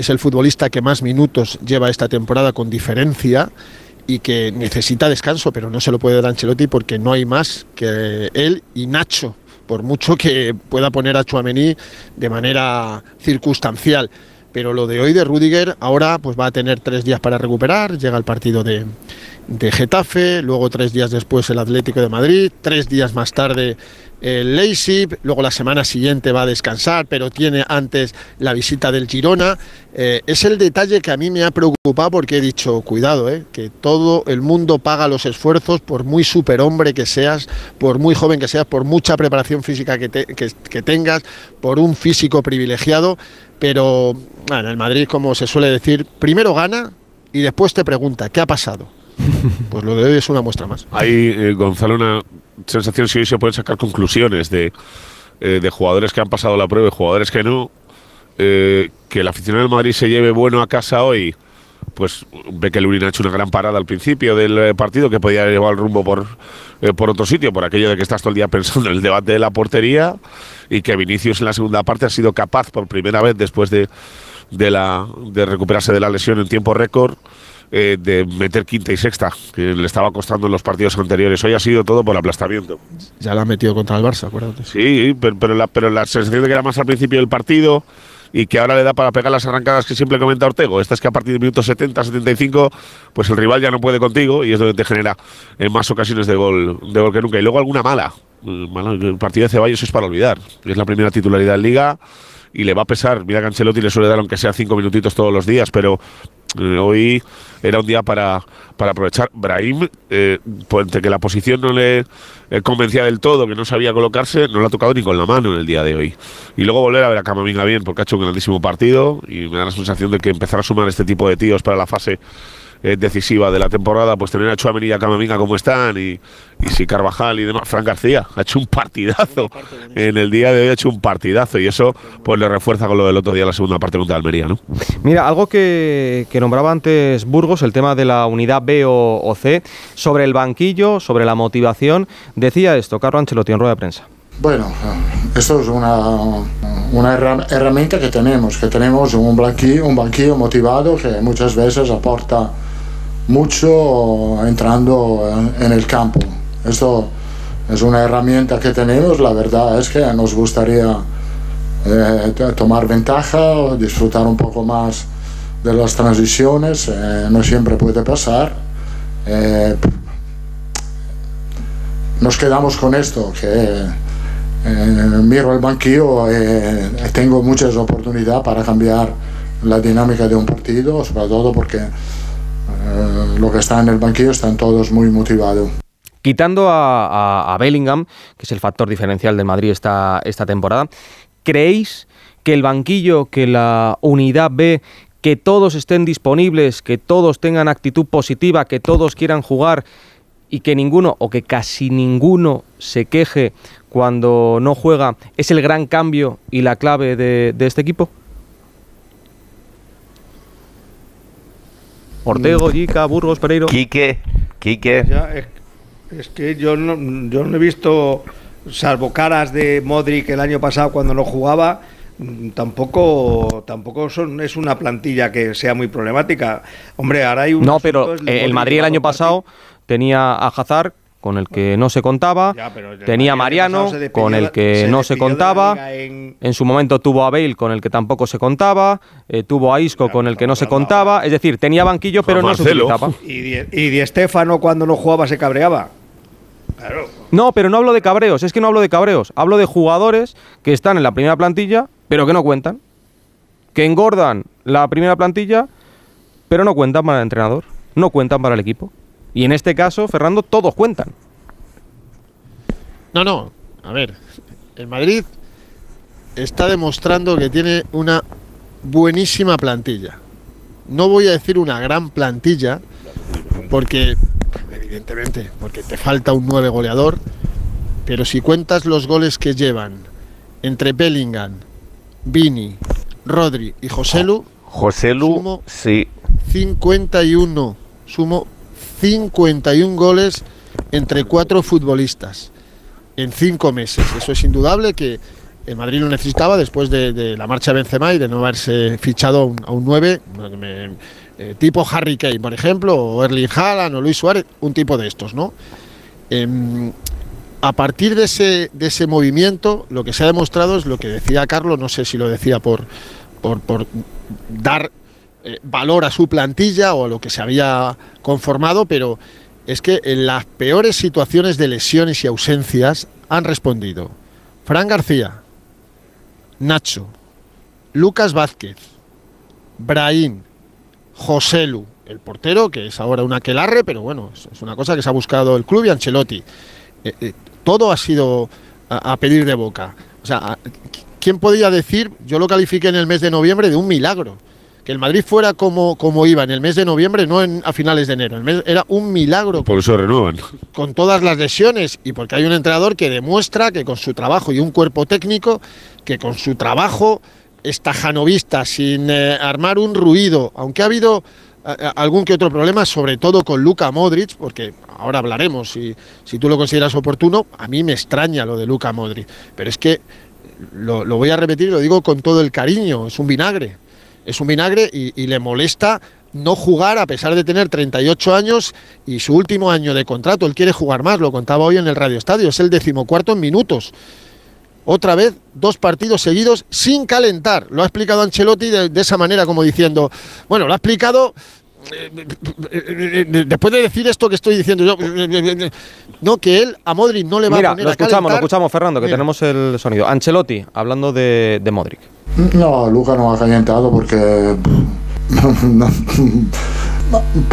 es el futbolista que más minutos lleva esta temporada con diferencia y que necesita descanso, pero no se lo puede dar Ancelotti porque no hay más que él y Nacho, por mucho que pueda poner a Chuamení de manera circunstancial. Pero lo de hoy de Rudiger, ahora pues va a tener tres días para recuperar, llega el partido de, de Getafe, luego tres días después el Atlético de Madrid, tres días más tarde el Leipzig, luego la semana siguiente va a descansar, pero tiene antes la visita del Girona. Eh, es el detalle que a mí me ha preocupado porque he dicho, cuidado, eh, que todo el mundo paga los esfuerzos, por muy superhombre que seas, por muy joven que seas, por mucha preparación física que, que tengas, por un físico privilegiado, pero bueno, el Madrid, como se suele decir, primero gana y después te pregunta, ¿qué ha pasado? *laughs* Pues lo de hoy es una muestra más. Hay, eh, Gonzalo, una sensación si hoy se pueden sacar conclusiones de, eh, de jugadores que han pasado la prueba y jugadores que no. eh, que el aficionado del Madrid se lleve bueno a casa hoy. Pues ve que Lurin ha hecho una gran parada al principio del partido que podía llevar el rumbo por, por otro sitio, por aquello de que estás todo el día pensando en el debate de la portería y que Vinicius en la segunda parte ha sido capaz por primera vez después de, de, la, de recuperarse de la lesión en tiempo récord eh, de meter quinta y sexta, que le estaba costando en los partidos anteriores. Hoy ha sido todo por aplastamiento. Ya la ha metido contra el Barça, acuérdate. Sí, pero, pero la, pero la sensación de que era más al principio del partido y que ahora le da para pegar las arrancadas que siempre comenta Ortego. Esta es que a partir de minutos 70, 75, pues el rival ya no puede contigo y es donde te genera en más ocasiones de gol, de gol que nunca. Y luego alguna mala. Eh, mala, El partido de Ceballos es para olvidar. Es la primera titularidad en Liga y le va a pesar. Mira que le suele dar aunque sea cinco minutitos todos los días, pero eh, hoy era un día para, para aprovechar. Brahim, eh, pues, entre que la posición no le eh, convencía del todo, que no sabía colocarse, no lo ha tocado ni con la mano en el día de hoy. Y luego volver a ver a Camavinga bien, porque ha hecho un grandísimo partido y me da la sensación de que empezar a sumar este tipo de tíos para la fase eh, decisiva de la temporada, pues tener a Chouameni y a Camavinga como están y, y si Carvajal y demás, Fran García ha hecho un partidazo en el día de hoy ha hecho un partidazo y eso pues le refuerza con lo del otro día la segunda parte contra Almería, ¿no? Mira, algo que, que nombraba antes Burgos, el tema de la unidad B o, o C, sobre el banquillo, sobre la motivación, decía esto Carlo Ancelotti en rueda de prensa. Bueno, esto es una, una herra- herramienta que tenemos, que tenemos un banquillo, un banquillo motivado que muchas veces aporta mucho entrando en, en el campo. Esto es una herramienta que tenemos, la verdad es que nos gustaría eh, tomar ventaja, disfrutar un poco más de las transiciones, eh, no siempre puede pasar. Eh, nos quedamos con esto, que eh, miro el banquillo y tengo muchas oportunidades para cambiar la dinámica de un partido, sobre todo porque eh, lo que está en el banquillo están todos muy motivados. Quitando a, Bellingham, que es el factor diferencial del Madrid esta, esta temporada, ¿creéis que el banquillo, que la unidad B, que todos estén disponibles, que todos tengan actitud positiva, que todos quieran jugar y que ninguno o que casi ninguno se queje cuando no juega, es el gran cambio y la clave de, de este equipo? Ortego, Yica, Burgos, Pereiro. Quique, Quique. Ya, es, es que yo no, yo no he visto, salvo caras de Modric el año pasado cuando no jugaba, mm, tampoco tampoco son, es una plantilla que sea muy problemática. Hombre, ahora hay un. No, pero el Madrid el año pasado tenía a Hazard con el que no se contaba, tenía Mariano despidió con el que se no se contaba, en- en su momento tuvo a Bale con el que tampoco se contaba, eh, tuvo a Isco con el que no se contaba, es decir, tenía banquillo pero no se utilizaba. Y Di, y Di cuando no jugaba se cabreaba. Claro. No, pero no hablo de cabreos, es que no hablo de cabreos, hablo de jugadores que están en la primera plantilla pero que no cuentan, que engordan la primera plantilla pero no cuentan para el entrenador, no cuentan para el equipo. Y en este caso, Fernando, todos cuentan. No, no. A ver, el Madrid está demostrando que tiene una buenísima plantilla. No voy a decir una gran plantilla, porque, evidentemente, porque te falta un 9 goleador, pero si cuentas los goles que llevan entre Bellingham, Vini, Rodri y Joselu, Joselu, sí. 51, sumo 51 goles entre cuatro futbolistas en cinco meses. Eso es indudable que el Madrid lo necesitaba después de, la marcha de Benzema y de no haberse fichado a un, a un 9 me- eh, tipo Harry Kane, por ejemplo, o Erling Haaland o Luis Suárez, un tipo de estos, ¿no? Em, a partir de ese, movimiento, lo que se ha demostrado es lo que decía Carlos, no sé si lo decía por dar eh, valor a su plantilla o a lo que se había conformado, pero es que en las peores situaciones de lesiones y ausencias han respondido Fran García, Nacho, Lucas Vázquez, Brahim, Joselu, el portero, que es ahora un aquelarre, pero bueno, es- una cosa que se ha buscado el club y Ancelotti. Eh, eh, todo ha sido a, a pedir de boca. O sea, ¿quién podía decir, yo lo califiqué en el mes de noviembre de un milagro? Que el Madrid fuera como, como iba en el mes de noviembre, no en, a finales de enero. El mes- era un milagro Por eso renuevan. con todas las lesiones y porque hay un entrenador que demuestra que con su trabajo y un cuerpo técnico que con su trabajo estajanovista sin eh, armar un ruido, aunque ha habido eh, eh, algún que otro problema, sobre todo con Luka Modric, porque ahora hablaremos si, si tú lo consideras oportuno, a mí me extraña lo de Luka Modric, pero es que lo, lo voy a repetir y lo digo con todo el cariño, es un vinagre, es un vinagre y, y le molesta no jugar a pesar de tener 38 años y su último año de contrato. Él quiere jugar más, lo contaba hoy en el Radio Estadio, es el decimocuarto en minutos. Otra vez, dos partidos seguidos sin calentar. Lo ha explicado Ancelotti de, de esa manera, como diciendo, bueno, lo ha explicado eh, eh, eh, después de decir esto que estoy diciendo yo, no, que él a Modric no le va Mira, a poner lo a escuchamos, lo escuchamos, Fernando, que Mira. tenemos el sonido. Ancelotti, hablando de, de Modric. No, Luca no ha calentado porque.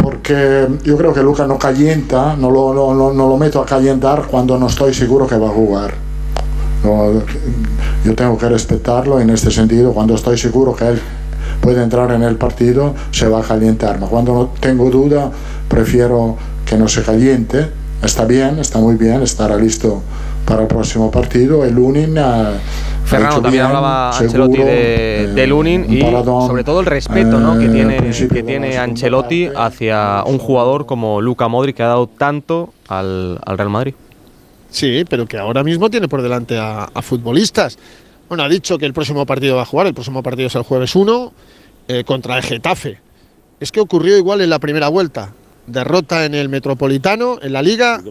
porque yo creo que Luca no calienta, no lo, no, no- lo meto a calentar cuando no estoy seguro que va a jugar. Yo tengo que respetarlo en este sentido. Cuando estoy seguro que él puede entrar en el partido, se va a calentar. Cuando no tengo duda, prefiero que no se caliente. Está bien, está muy bien, estará listo para el próximo partido. El Lunin hecho también bien, hablaba seguro, Ancelotti de, eh, de Lunin un y paradón, sobre todo el respeto ¿no? que eh, tiene, que tiene Ancelotti hacia un jugador como Luca Modric que ha dado tanto al, al Real Madrid. Sí, pero que ahora mismo tiene por delante a, a futbolistas. Bueno, ha dicho que el próximo partido va a jugar, el próximo partido es el jueves 1 eh, contra el Getafe. Es que ocurrió igual en la primera vuelta. Derrota en el Metropolitano, en la Liga,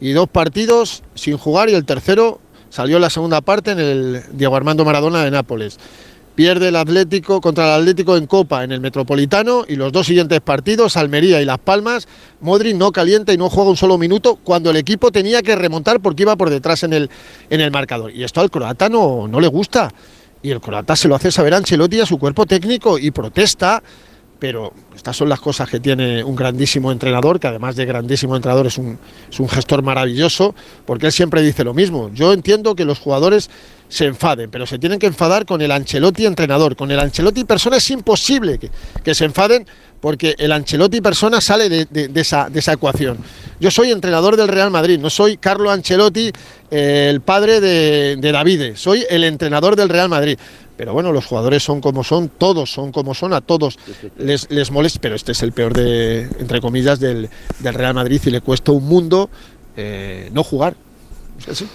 y dos partidos sin jugar y el tercero salió la segunda parte en el Diego Armando Maradona de Nápoles. Pierde el Atlético contra el Atlético en Copa en el Metropolitano y los dos siguientes partidos, Almería y Las Palmas, Modric no calienta y no juega un solo minuto cuando el equipo tenía que remontar porque iba por detrás en el, en el marcador. Y esto al croata no, no le gusta. Y el croata se lo hace saber a Ancelotti a su cuerpo técnico y protesta. Pero estas son las cosas que tiene un grandísimo entrenador, que además de grandísimo entrenador es un, es un gestor maravilloso, porque él siempre dice lo mismo. Yo entiendo que los jugadores se enfaden, pero se tienen que enfadar con el Ancelotti entrenador. Con el Ancelotti persona es imposible que, se enfaden porque el Ancelotti persona sale de, esa, ecuación. Yo soy entrenador del Real Madrid, no soy Carlo Ancelotti, eh, el padre de, de Davide, soy el entrenador del Real Madrid. Pero bueno, los jugadores son como son, todos son como son, a todos les, les molesta, pero este es el peor de, entre comillas, del, del Real Madrid y le cuesta un mundo eh, no jugar. Es así.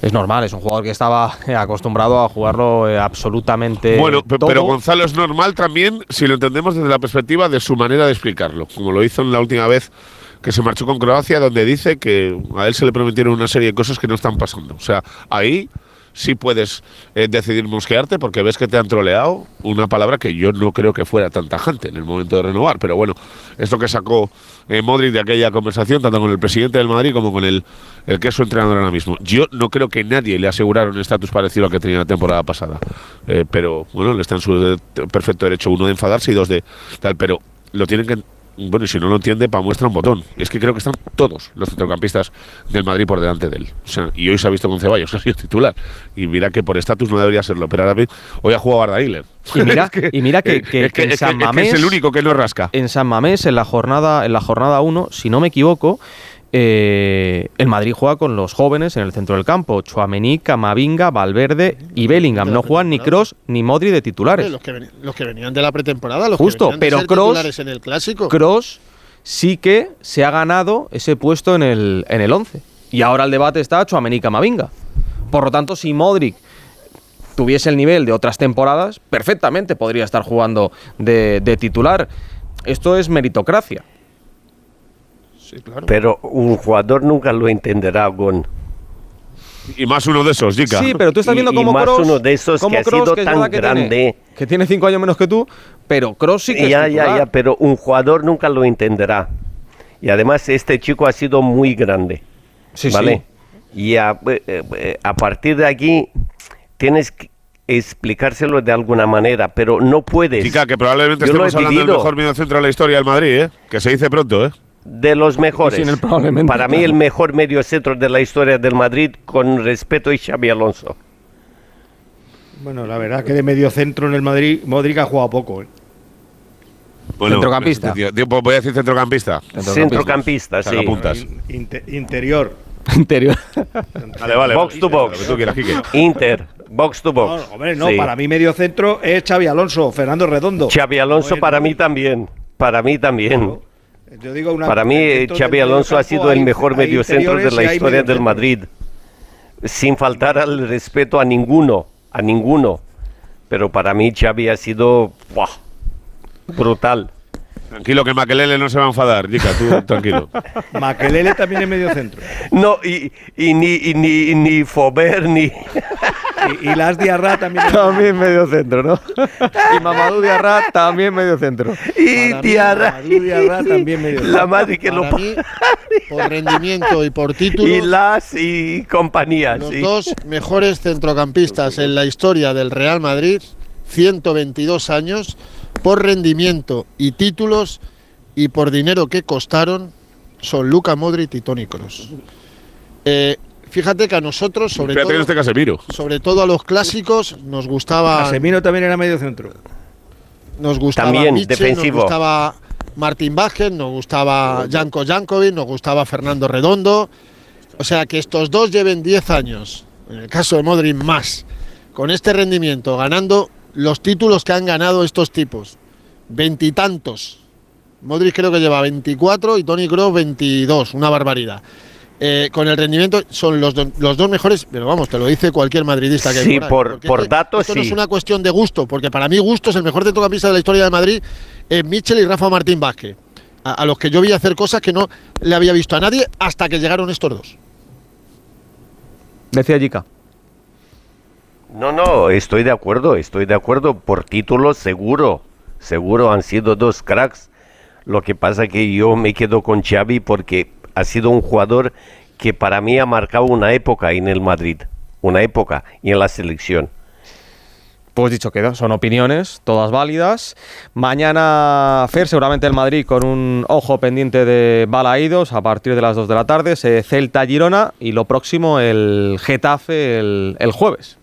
Es normal, es un jugador que estaba eh, acostumbrado a jugarlo eh, absolutamente Bueno, todo. pero Gonzalo es normal también si lo entendemos desde la perspectiva de su manera de explicarlo, como lo hizo en la última vez que se marchó con Croacia, donde dice que a él se le prometieron una serie de cosas que no están pasando. O sea, ahí sí puedes eh, decidir mosquearte porque ves que te han troleado una palabra que yo no creo que fuera tan tajante en el momento de renovar. Pero bueno, es lo que sacó eh, Modric de aquella conversación, tanto con el presidente del Madrid como con el, el que es su entrenador ahora mismo. Yo no creo que nadie le asegurara un estatus parecido al que tenía la temporada pasada. Eh, pero bueno, le está en su perfecto derecho, uno de enfadarse y dos de tal. Pero lo tienen que. Bueno, y si no lo entiende, para muestra un botón. Es que creo que están todos los centrocampistas del Madrid por delante de él. O sea, y hoy se ha visto con Ceballos, *laughs* ha sido titular. Y mira que por estatus no debería serlo. Pero ahora hoy ha jugado Arda. Y mira, *laughs* Es que- y mira que, que- es que en San Mamés es el único que no rasca. En San Mamés, en la jornada, en la jornada 1, si no me equivoco, eh, el Madrid juega con los jóvenes en el centro del campo. Chuamení, Camavinga, Valverde y Bellingham. No juegan ni Cross ni Modri de titulares. Los que, veni- los que venían de la pretemporada, los Justo, que venían de pero ser titulares en el clásico. Cross sí que se ha ganado ese puesto en el, en el 11. Y ahora el debate está Chuamení Camavinga. Por lo tanto, si Modric tuviese el nivel de otras temporadas, perfectamente podría estar jugando de, de titular. Esto es meritocracia. Pero un jugador nunca lo entenderá, Gon. Y más uno de esos, Jica. Sí, pero tú estás Y- viendo y cómo más uno de esos que ha sido que tan que tiene- grande. que tiene cinco años menos que tú, pero Cross sí que es ya, ya, ya, pero un jugador nunca lo entenderá. Y además este chico ha sido muy grande. Sí, ¿Vale? Y a, eh, eh, a partir de aquí tienes que explicárselo de alguna manera, pero no puedes. Jica, que probablemente Yo lo estemos he hablando del vivido. mejor mediocentro de la historia del Madrid, ¿eh? Que se dice pronto, ¿eh? De los mejores. Sin el probablemente, Para mí claro. el mejor medio centro de la historia del Madrid, con respeto, es Xavi Alonso. Bueno, la verdad que de medio centro en el Madrid, Modric ha jugado poco. ¿eh? Bueno, Centrocampista. tío, tío, voy a decir centrocampista. Centrocampista, sí. Sacapuntas. Inte- interior. *laughs* Interior. Vale, vale. Box to box. Lo que tú quieras, Quique. Inter, box to box. No, hombre, no, Sí. para mí medio centro es Xavi Alonso, Fernando Redondo. Xavi Alonso para mí también. Para mí también. Yo digo una- Para mí, Xavi Alonso ha sido el mejor mediocentro de la historia del. Madrid. Sin faltar al respeto a ninguno, a ninguno. Pero para mí Xavi ha sido ¡buah! brutal. Tranquilo, que Maquelele no se va a enfadar, Jica, tú *laughs* tranquilo. Maquelele también es medio centro. No, y, y ni, y ni, ni Fober, ni... *laughs* Y, y Las Diarra también También medio centro, ¿no? y Mamadou Diarra también medio centro. Y Diarra. Mamadou Diarra también medio La madre que lo... Mí, por rendimiento y por título, Y las y compañías. los sí. dos mejores centrocampistas en la historia del Real Madrid, 122 años, por rendimiento y títulos y por dinero que costaron, son Luca Modric y Toni Kroos. Eh, fíjate que a nosotros, sobre Fíjate en todo, este Casemiro. sobre todo a los clásicos, nos gustaba Casemiro también era medio centro. nos gustaba También defensivo. nos gustaba Martín Vázquez, nos gustaba Janko Jankovic, nos gustaba Fernando Redondo. O sea, que estos dos lleven 10 años, en el caso de Modric más, con este rendimiento, ganando los títulos que han ganado estos tipos. Veintitantos. Modric creo que lleva 24 y Tony Kroos 22, una barbaridad. Eh, con el rendimiento son los, do- los dos mejores, pero vamos, te lo dice cualquier madridista que hay Sí, por ahí. por- por esto- datos, esto no es una cuestión de gusto, porque para mí gusto es el mejor centrocampista de la historia de Madrid, es Michel y Rafa Martín Vázquez, a, a los que yo vi hacer cosas que no le había visto a nadie hasta que llegaron estos dos. Decía Jica. No, no, estoy de acuerdo, estoy de acuerdo. Por título, seguro, seguro han sido dos cracks. Lo que pasa que yo me quedo con Xavi porque ha sido un jugador que para mí ha marcado una época en el Madrid, una época y en la selección. Pues dicho queda, son opiniones, todas válidas. Mañana, Fer, seguramente el Madrid con un ojo pendiente de Balaídos a partir de las 2 de la tarde, se Celta Girona y lo próximo el Getafe el, el jueves.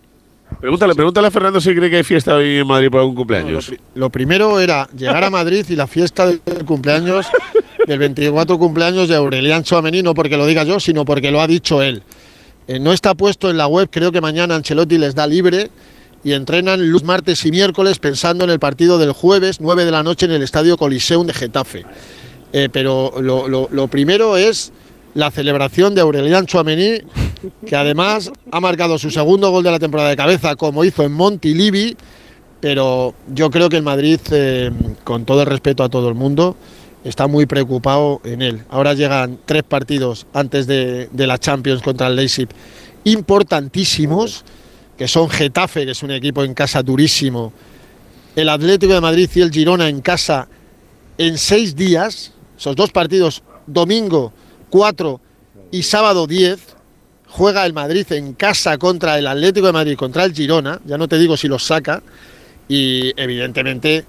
Pregúntale, pregúntale a Fernando si cree que hay fiesta hoy en Madrid por algún cumpleaños. Lo primero era llegar a Madrid y la fiesta del cumpleaños, del 24 cumpleaños de Aurelian Chouameni, no porque lo diga yo, sino porque lo ha dicho él. Eh, no está puesto en la web, creo que mañana Ancelotti les da libre y entrenan lunes, martes y miércoles pensando en el partido del jueves, 9 de la noche en el Estadio Coliseum de Getafe. Eh, pero lo primero es la celebración de Aurelian Chouameni, que además ha marcado su segundo gol de la temporada de cabeza, como hizo en Montilivi, pero yo creo que el Madrid, eh, con todo el respeto a todo el mundo, está muy preocupado en él. Ahora llegan tres partidos antes de, la Champions contra el Leipzig importantísimos, que son Getafe, que es un equipo en casa durísimo, el Atlético de Madrid y el Girona en casa en seis días, esos dos partidos, domingo 4 y sábado 10, juega el Madrid en casa contra el Atlético de Madrid, contra el Girona, ya no te digo si los saca, y evidentemente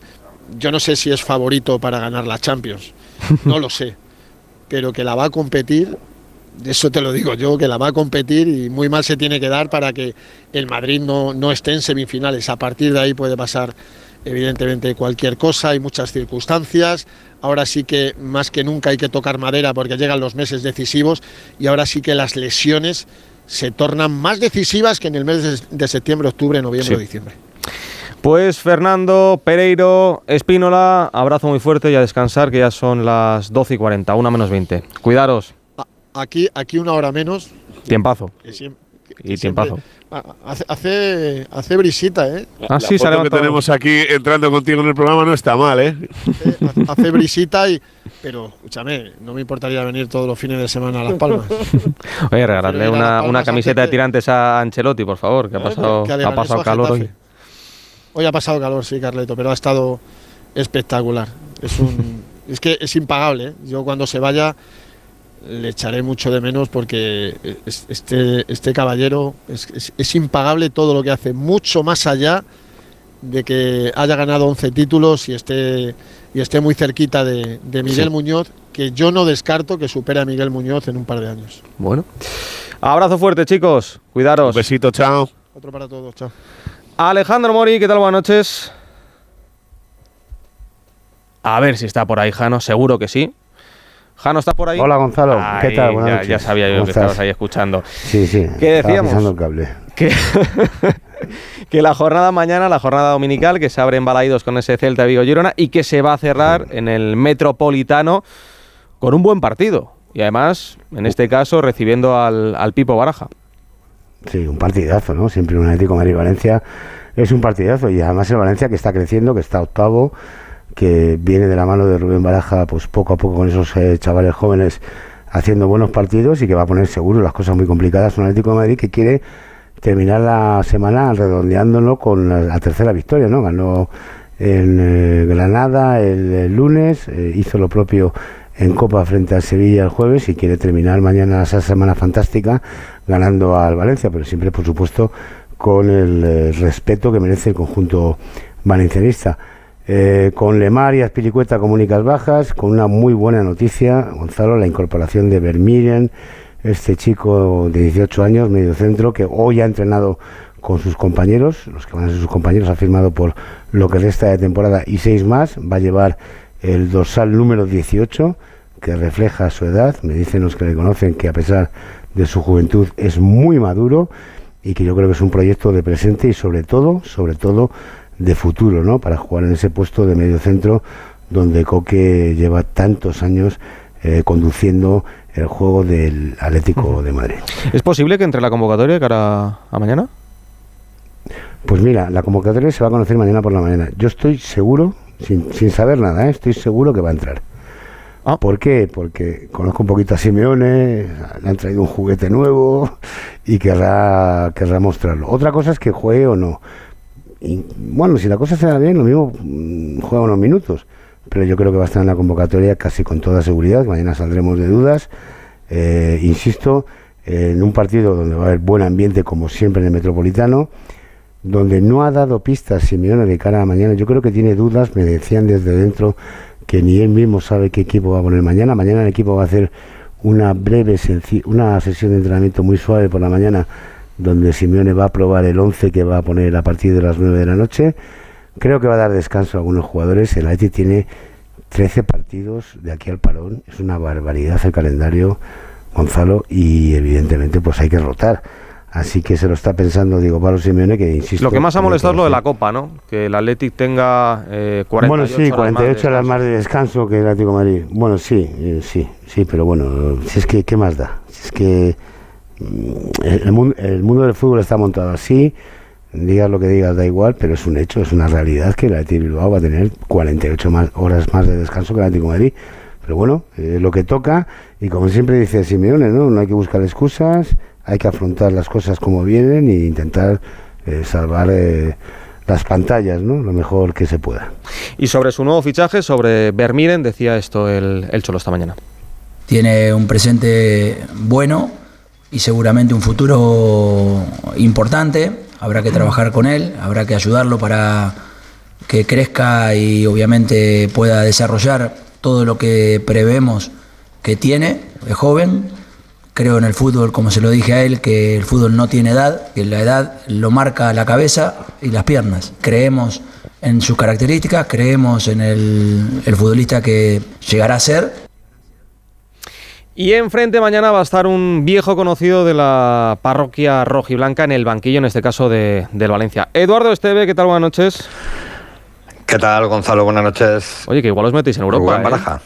yo no sé si es favorito para ganar la Champions, no lo sé, pero que la va a competir, eso te lo digo yo, que la va a competir y muy mal se tiene que dar para que el Madrid no, no esté en semifinales. A partir de ahí puede pasar evidentemente cualquier cosa, hay muchas circunstancias. Ahora sí que más que nunca hay que tocar madera porque llegan los meses decisivos y ahora sí que las lesiones se tornan más decisivas que en el mes de- septiembre, octubre, noviembre Sí. diciembre. Pues Fernando, Pereiro, Espínola, abrazo muy fuerte y a descansar que ya son las 12 y 40, una menos 20. Cuidaros, Aquí, aquí una hora menos. tiempazo. que siem- Y tiempazo. Ah, Hace, hace, hace brisita, ¿eh? Ah, sí, La foto que tenemos aquí entrando contigo en el programa no está mal, ¿eh? hace brisita y pero escúchame no me importaría venir todos los fines de semana a Las Palmas *laughs* Oye, regalarle una, una hace camiseta de que- tirantes a Ancelotti, por favor, que ha pasado, que ha pasado calor hoy. Hoy ha pasado calor sí Carleto pero ha estado espectacular es un *laughs* es que es impagable ¿eh? yo cuando se vaya le echaré mucho de menos porque es- este este caballero es, es- es impagable todo lo que hace mucho más allá de que haya ganado 11 títulos y esté y esté muy cerquita de, de Miguel Sí. Muñoz que yo no descarto que supere a Miguel Muñoz en un par de años Bueno. Abrazo fuerte, chicos. Cuidaros. Un besito, chao. otro para todos chao Alejandro Mori, ¿qué tal? Buenas noches. A ver si está por ahí, Jano. Seguro que sí. Jano, ¿está por ahí? Hola, Gonzalo. ¿Qué tal? Buenas ya, noches. ya sabía yo ¿Cómo que estás? estabas ahí escuchando. Sí, sí. ¿Qué decíamos? pisando el cable. *laughs* Que, que la jornada mañana, la jornada dominical, que se abre en Balaídos con ese Celta Vigo Girona y que se va a cerrar en el Metropolitano con un buen partido. Y además, en este caso, recibiendo al, al Pipo Baraja. Sí, un partidazo, ¿no? Siempre un Atlético Madrid-Valencia es un partidazo. Y además el Valencia que está creciendo, que está octavo, que viene de la mano de Rubén Baraja, pues poco a poco con esos eh, chavales jóvenes haciendo buenos partidos y que va a poner seguro las cosas muy complicadas. Un Atlético Madrid que quiere terminar la semana redondeándolo con la, tercera victoria, ¿no? Ganó en eh, Granada el, el lunes, eh, hizo lo propio en Copa frente al Sevilla el jueves y quiere terminar mañana esa semana fantástica ganando al Valencia, pero siempre, por supuesto, con el eh, respeto que merece el conjunto valencianista. Eh, con Lemar y Aspilicueta como únicas bajas, con una muy buena noticia, Gonzalo, la incorporación de Vermiren, este chico de 18 años, medio centro, que hoy ha entrenado con sus compañeros, los que van a ser sus compañeros, ha firmado por lo que resta de temporada y seis más, va a llevar el dorsal número 18, que refleja su edad, me dicen los que le conocen que a pesar su juventud es muy maduro y que yo creo que es un proyecto de presente y sobre todo, sobre todo de futuro, ¿no? Para jugar en ese puesto de medio centro donde Coque lleva tantos años eh, conduciendo el juego del Atlético de Madrid. ¿Es posible que entre la convocatoria de cara a mañana? Pues mira, la convocatoria se va a conocer mañana por la mañana. Yo estoy seguro, sin, sin saber nada, ¿eh? estoy seguro que va a entrar. Ah. ¿Por qué? Porque conozco un poquito a Simeone, le han traído un juguete nuevo y querrá, querrá mostrarlo. Otra cosa es que juegue o no. Bueno, si la cosa se da bien, lo mismo mm, juega unos minutos. Pero yo creo que va a estar en la convocatoria casi con toda seguridad. Mañana saldremos de dudas. Eh, insisto, en un partido donde va a haber buen ambiente, como siempre en el Metropolitano, donde no ha dado pistas Simeone de cara a mañana. Yo creo que tiene dudas, me decían desde dentro que ni él mismo sabe qué equipo va a poner mañana. Mañana el equipo va a hacer una breve, una sesión de entrenamiento muy suave por la mañana, donde Simeone va a probar el 11 que va a poner a partir de las 9 de la noche. Creo que va a dar descanso a algunos jugadores. El Atleti tiene 13 partidos de aquí al parón. Es una barbaridad el calendario, Gonzalo, y evidentemente pues hay que rotar. Así que se lo está pensando Diego Pablo Simeone, que insisto... Lo que más ha molestado es lo de la Copa, ¿no? Que el Athletic tenga eh, 48 Bueno, sí, horas más de 48 horas más de descanso que el Atlético de Madrid. Bueno, sí, eh, sí, sí, pero bueno, si es que, ¿qué más da? Si es que mm, el, mundo, el mundo del fútbol está montado así, digas lo que digas, da igual, pero es un hecho, es una realidad que el Atlético Bilbao va a tener 48 más, horas más de descanso que el Atlético de Madrid. Pero bueno, eh, lo que toca, y como siempre dice Simeone, ¿no? No hay que buscar excusas, hay que afrontar las cosas como vienen e intentar eh, salvar eh, las pantallas, ¿no? Lo mejor que se pueda. Y sobre su nuevo fichaje, sobre Vermiren, decía esto el, el Cholo esta mañana. Tiene un presente bueno y seguramente un futuro importante. Habrá que trabajar con él, habrá que ayudarlo para que crezca y obviamente pueda desarrollar todo lo que prevemos que tiene. Es joven, creo en el fútbol, como se lo dije a él, que el fútbol no tiene edad, que la edad lo marca la cabeza y las piernas. Creemos en sus características, creemos en el, el futbolista que llegará a ser Y enfrente mañana va a estar un viejo conocido de la parroquia rojiblanca en el banquillo, en este caso de, del Valencia. Eduardo Esteve, ¿qué tal? Buenas noches. ¿Qué tal, Gonzalo? Buenas noches. Oye, que igual os metéis en Europa. Rubén ¿eh? Baraja.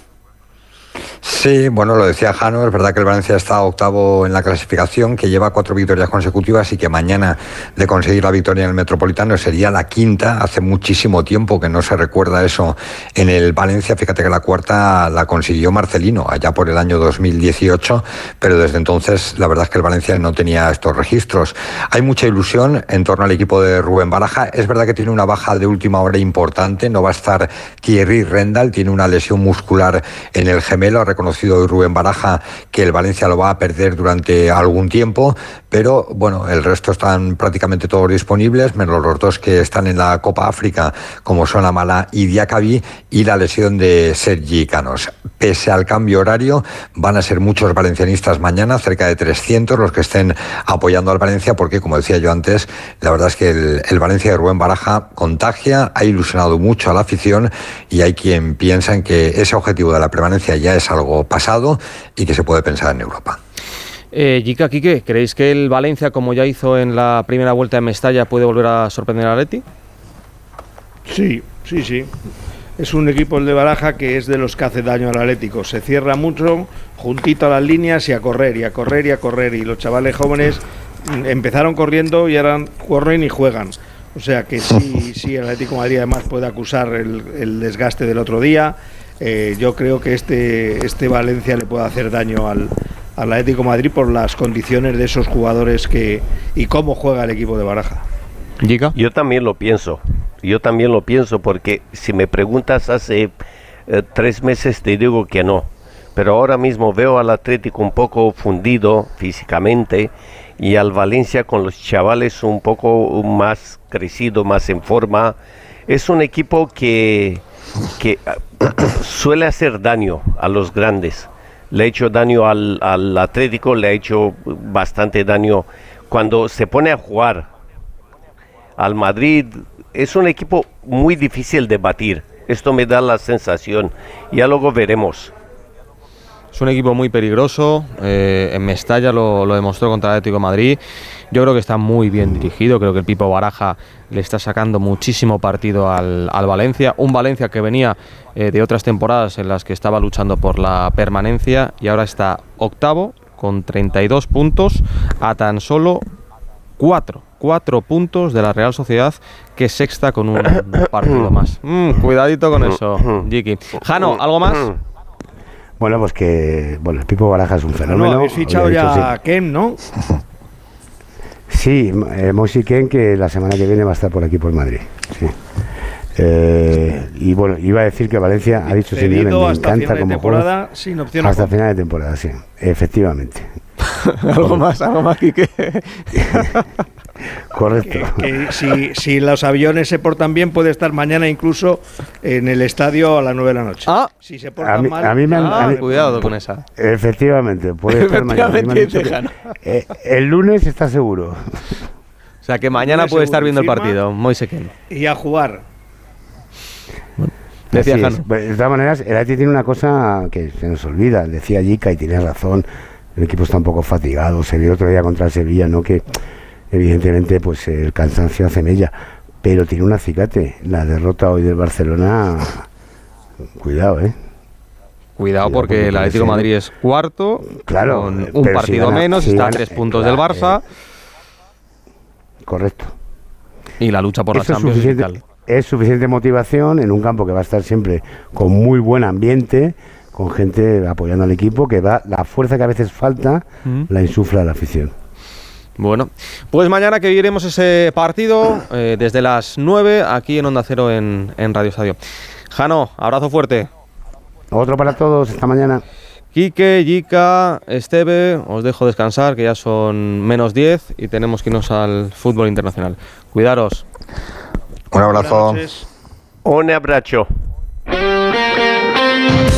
Sí, bueno, lo decía Jano, es verdad que el Valencia está octavo en la clasificación, que lleva cuatro victorias consecutivas y que mañana de conseguir la victoria en el Metropolitano sería la quinta. Hace muchísimo tiempo que no se recuerda eso en el Valencia. Fíjate que la cuarta la consiguió Marcelino allá por el año 2018, pero desde entonces la verdad es que el Valencia no tenía estos registros. Hay mucha ilusión en torno al equipo de Rubén Baraja. Es verdad que tiene una baja de última hora importante, no va a estar Thierry Rendal, tiene una lesión muscular en el gemelo. Reconocido hoy Rubén Baraja que el Valencia lo va a perder durante algún tiempo, pero bueno, el resto están prácticamente todos disponibles, menos los dos que están en la Copa África, como son Amala y Diakabi, y la lesión de Sergi Canos. Pese al cambio horario, van a ser muchos valencianistas mañana, cerca de 300 los que estén apoyando al Valencia, porque como decía yo antes, la verdad es que el, el Valencia de Rubén Baraja contagia, ha ilusionado mucho a la afición y hay quien piensa en que ese objetivo de la permanencia ya es algo pasado y que se puede pensar en Europa. Eh, Yika, Quique, ¿creéis que el Valencia, como ya hizo en la primera vuelta en Mestalla, puede volver a sorprender a Leti? Sí, sí, sí. Es un equipo el de Baraja que es de los que hace daño al Atlético. Se cierra mucho, juntito a las líneas y a correr, y a correr, y a correr. Y los chavales jóvenes empezaron corriendo y ahora corren y juegan. O sea que sí, *laughs* sí, el Atlético de Madrid además puede acusar el, el desgaste del otro día. Eh, yo creo que este, este Valencia le puede hacer daño al, al Atlético de Madrid por las condiciones de esos jugadores que y cómo juega el equipo de Baraja. Yo también lo pienso. Yo también lo pienso porque si me preguntas hace eh, tres meses te digo que no. Pero ahora mismo veo al Atlético un poco fundido físicamente y al Valencia con los chavales un poco más crecido, más en forma. Es un equipo que, que ah, *coughs* suele hacer daño a los grandes. Le ha hecho daño al, Atlético, le ha hecho bastante daño cuando se pone a jugar al Madrid. Es un equipo muy difícil de batir. Esto me da la sensación. Ya luego veremos. Es un equipo muy peligroso. eh, en Mestalla lo, lo demostró contra el Atlético Madrid. Yo creo que está muy bien dirigido. Creo que el Pipo Baraja le está sacando muchísimo partido al, al Valencia. Un Valencia que venía eh, de otras temporadas en las que estaba luchando por la permanencia y ahora está octavo con 32 puntos a tan solo 4. 4 puntos de la Real Sociedad que es sexta con un *coughs* partido más. Mm, cuidadito con eso, Jiki. Jano, ¿algo más? Bueno, pues que bueno, el Pipo Baraja es un fenómeno. No, habéis fichado ya a Kem, ¿no? *laughs* Sí, eh, Moisés Ken, que la semana que viene va a estar por aquí por Madrid. Sí. Eh, y bueno, iba a decir que Valencia ha dicho Simeone, Cedido me hasta encanta final como temporada juega. sin opción Hasta final de temporada, sí, efectivamente. *laughs* algo más, algo más, Quique. *laughs* Correcto. Que si, si los aviones se portan bien, puede estar mañana incluso en el estadio a las 9 de la noche. Ah, si se A portan mí, mal. a mí me han, Ah, a mí- cuidado con esa. Efectivamente, puede estar mañana. A Efectivamente, eh, el lunes está seguro. O sea que mañana puede estar viendo el partido, Moise Ken. Y a jugar. Decía es. Jano. De todas maneras, el Atleti tiene una cosa que se nos olvida. Decía Yika y tiene razón. El equipo está un poco fatigado. Se vio otro día contra el Sevilla, ¿no? Que evidentemente pues el cansancio hace mella. Pero tiene un acicate. La derrota hoy del Barcelona. Cuidado, ¿eh? Cuidado porque porque el Atlético de ser. Madrid es cuarto, Claro, con eh, un si partido gana- menos, si está a tres eh, puntos claro, del Barça Correcto. y la lucha por la Eso es Champions y suficiente, es suficiente motivación en un campo que va a estar siempre con muy buen ambiente, con gente apoyando al equipo, que va la fuerza que a veces falta, Mm. la insufla la afición. Bueno, pues mañana que viviremos ese partido eh, desde las 9 aquí en Onda Cero en, en Radio Estadio. Jano, abrazo fuerte. Otro para todos, esta mañana. Quique, Yika, Esteve, os dejo descansar, que ya son menos 10 y tenemos que irnos al fútbol internacional. Cuidaros. Un abrazo. Un abrazo.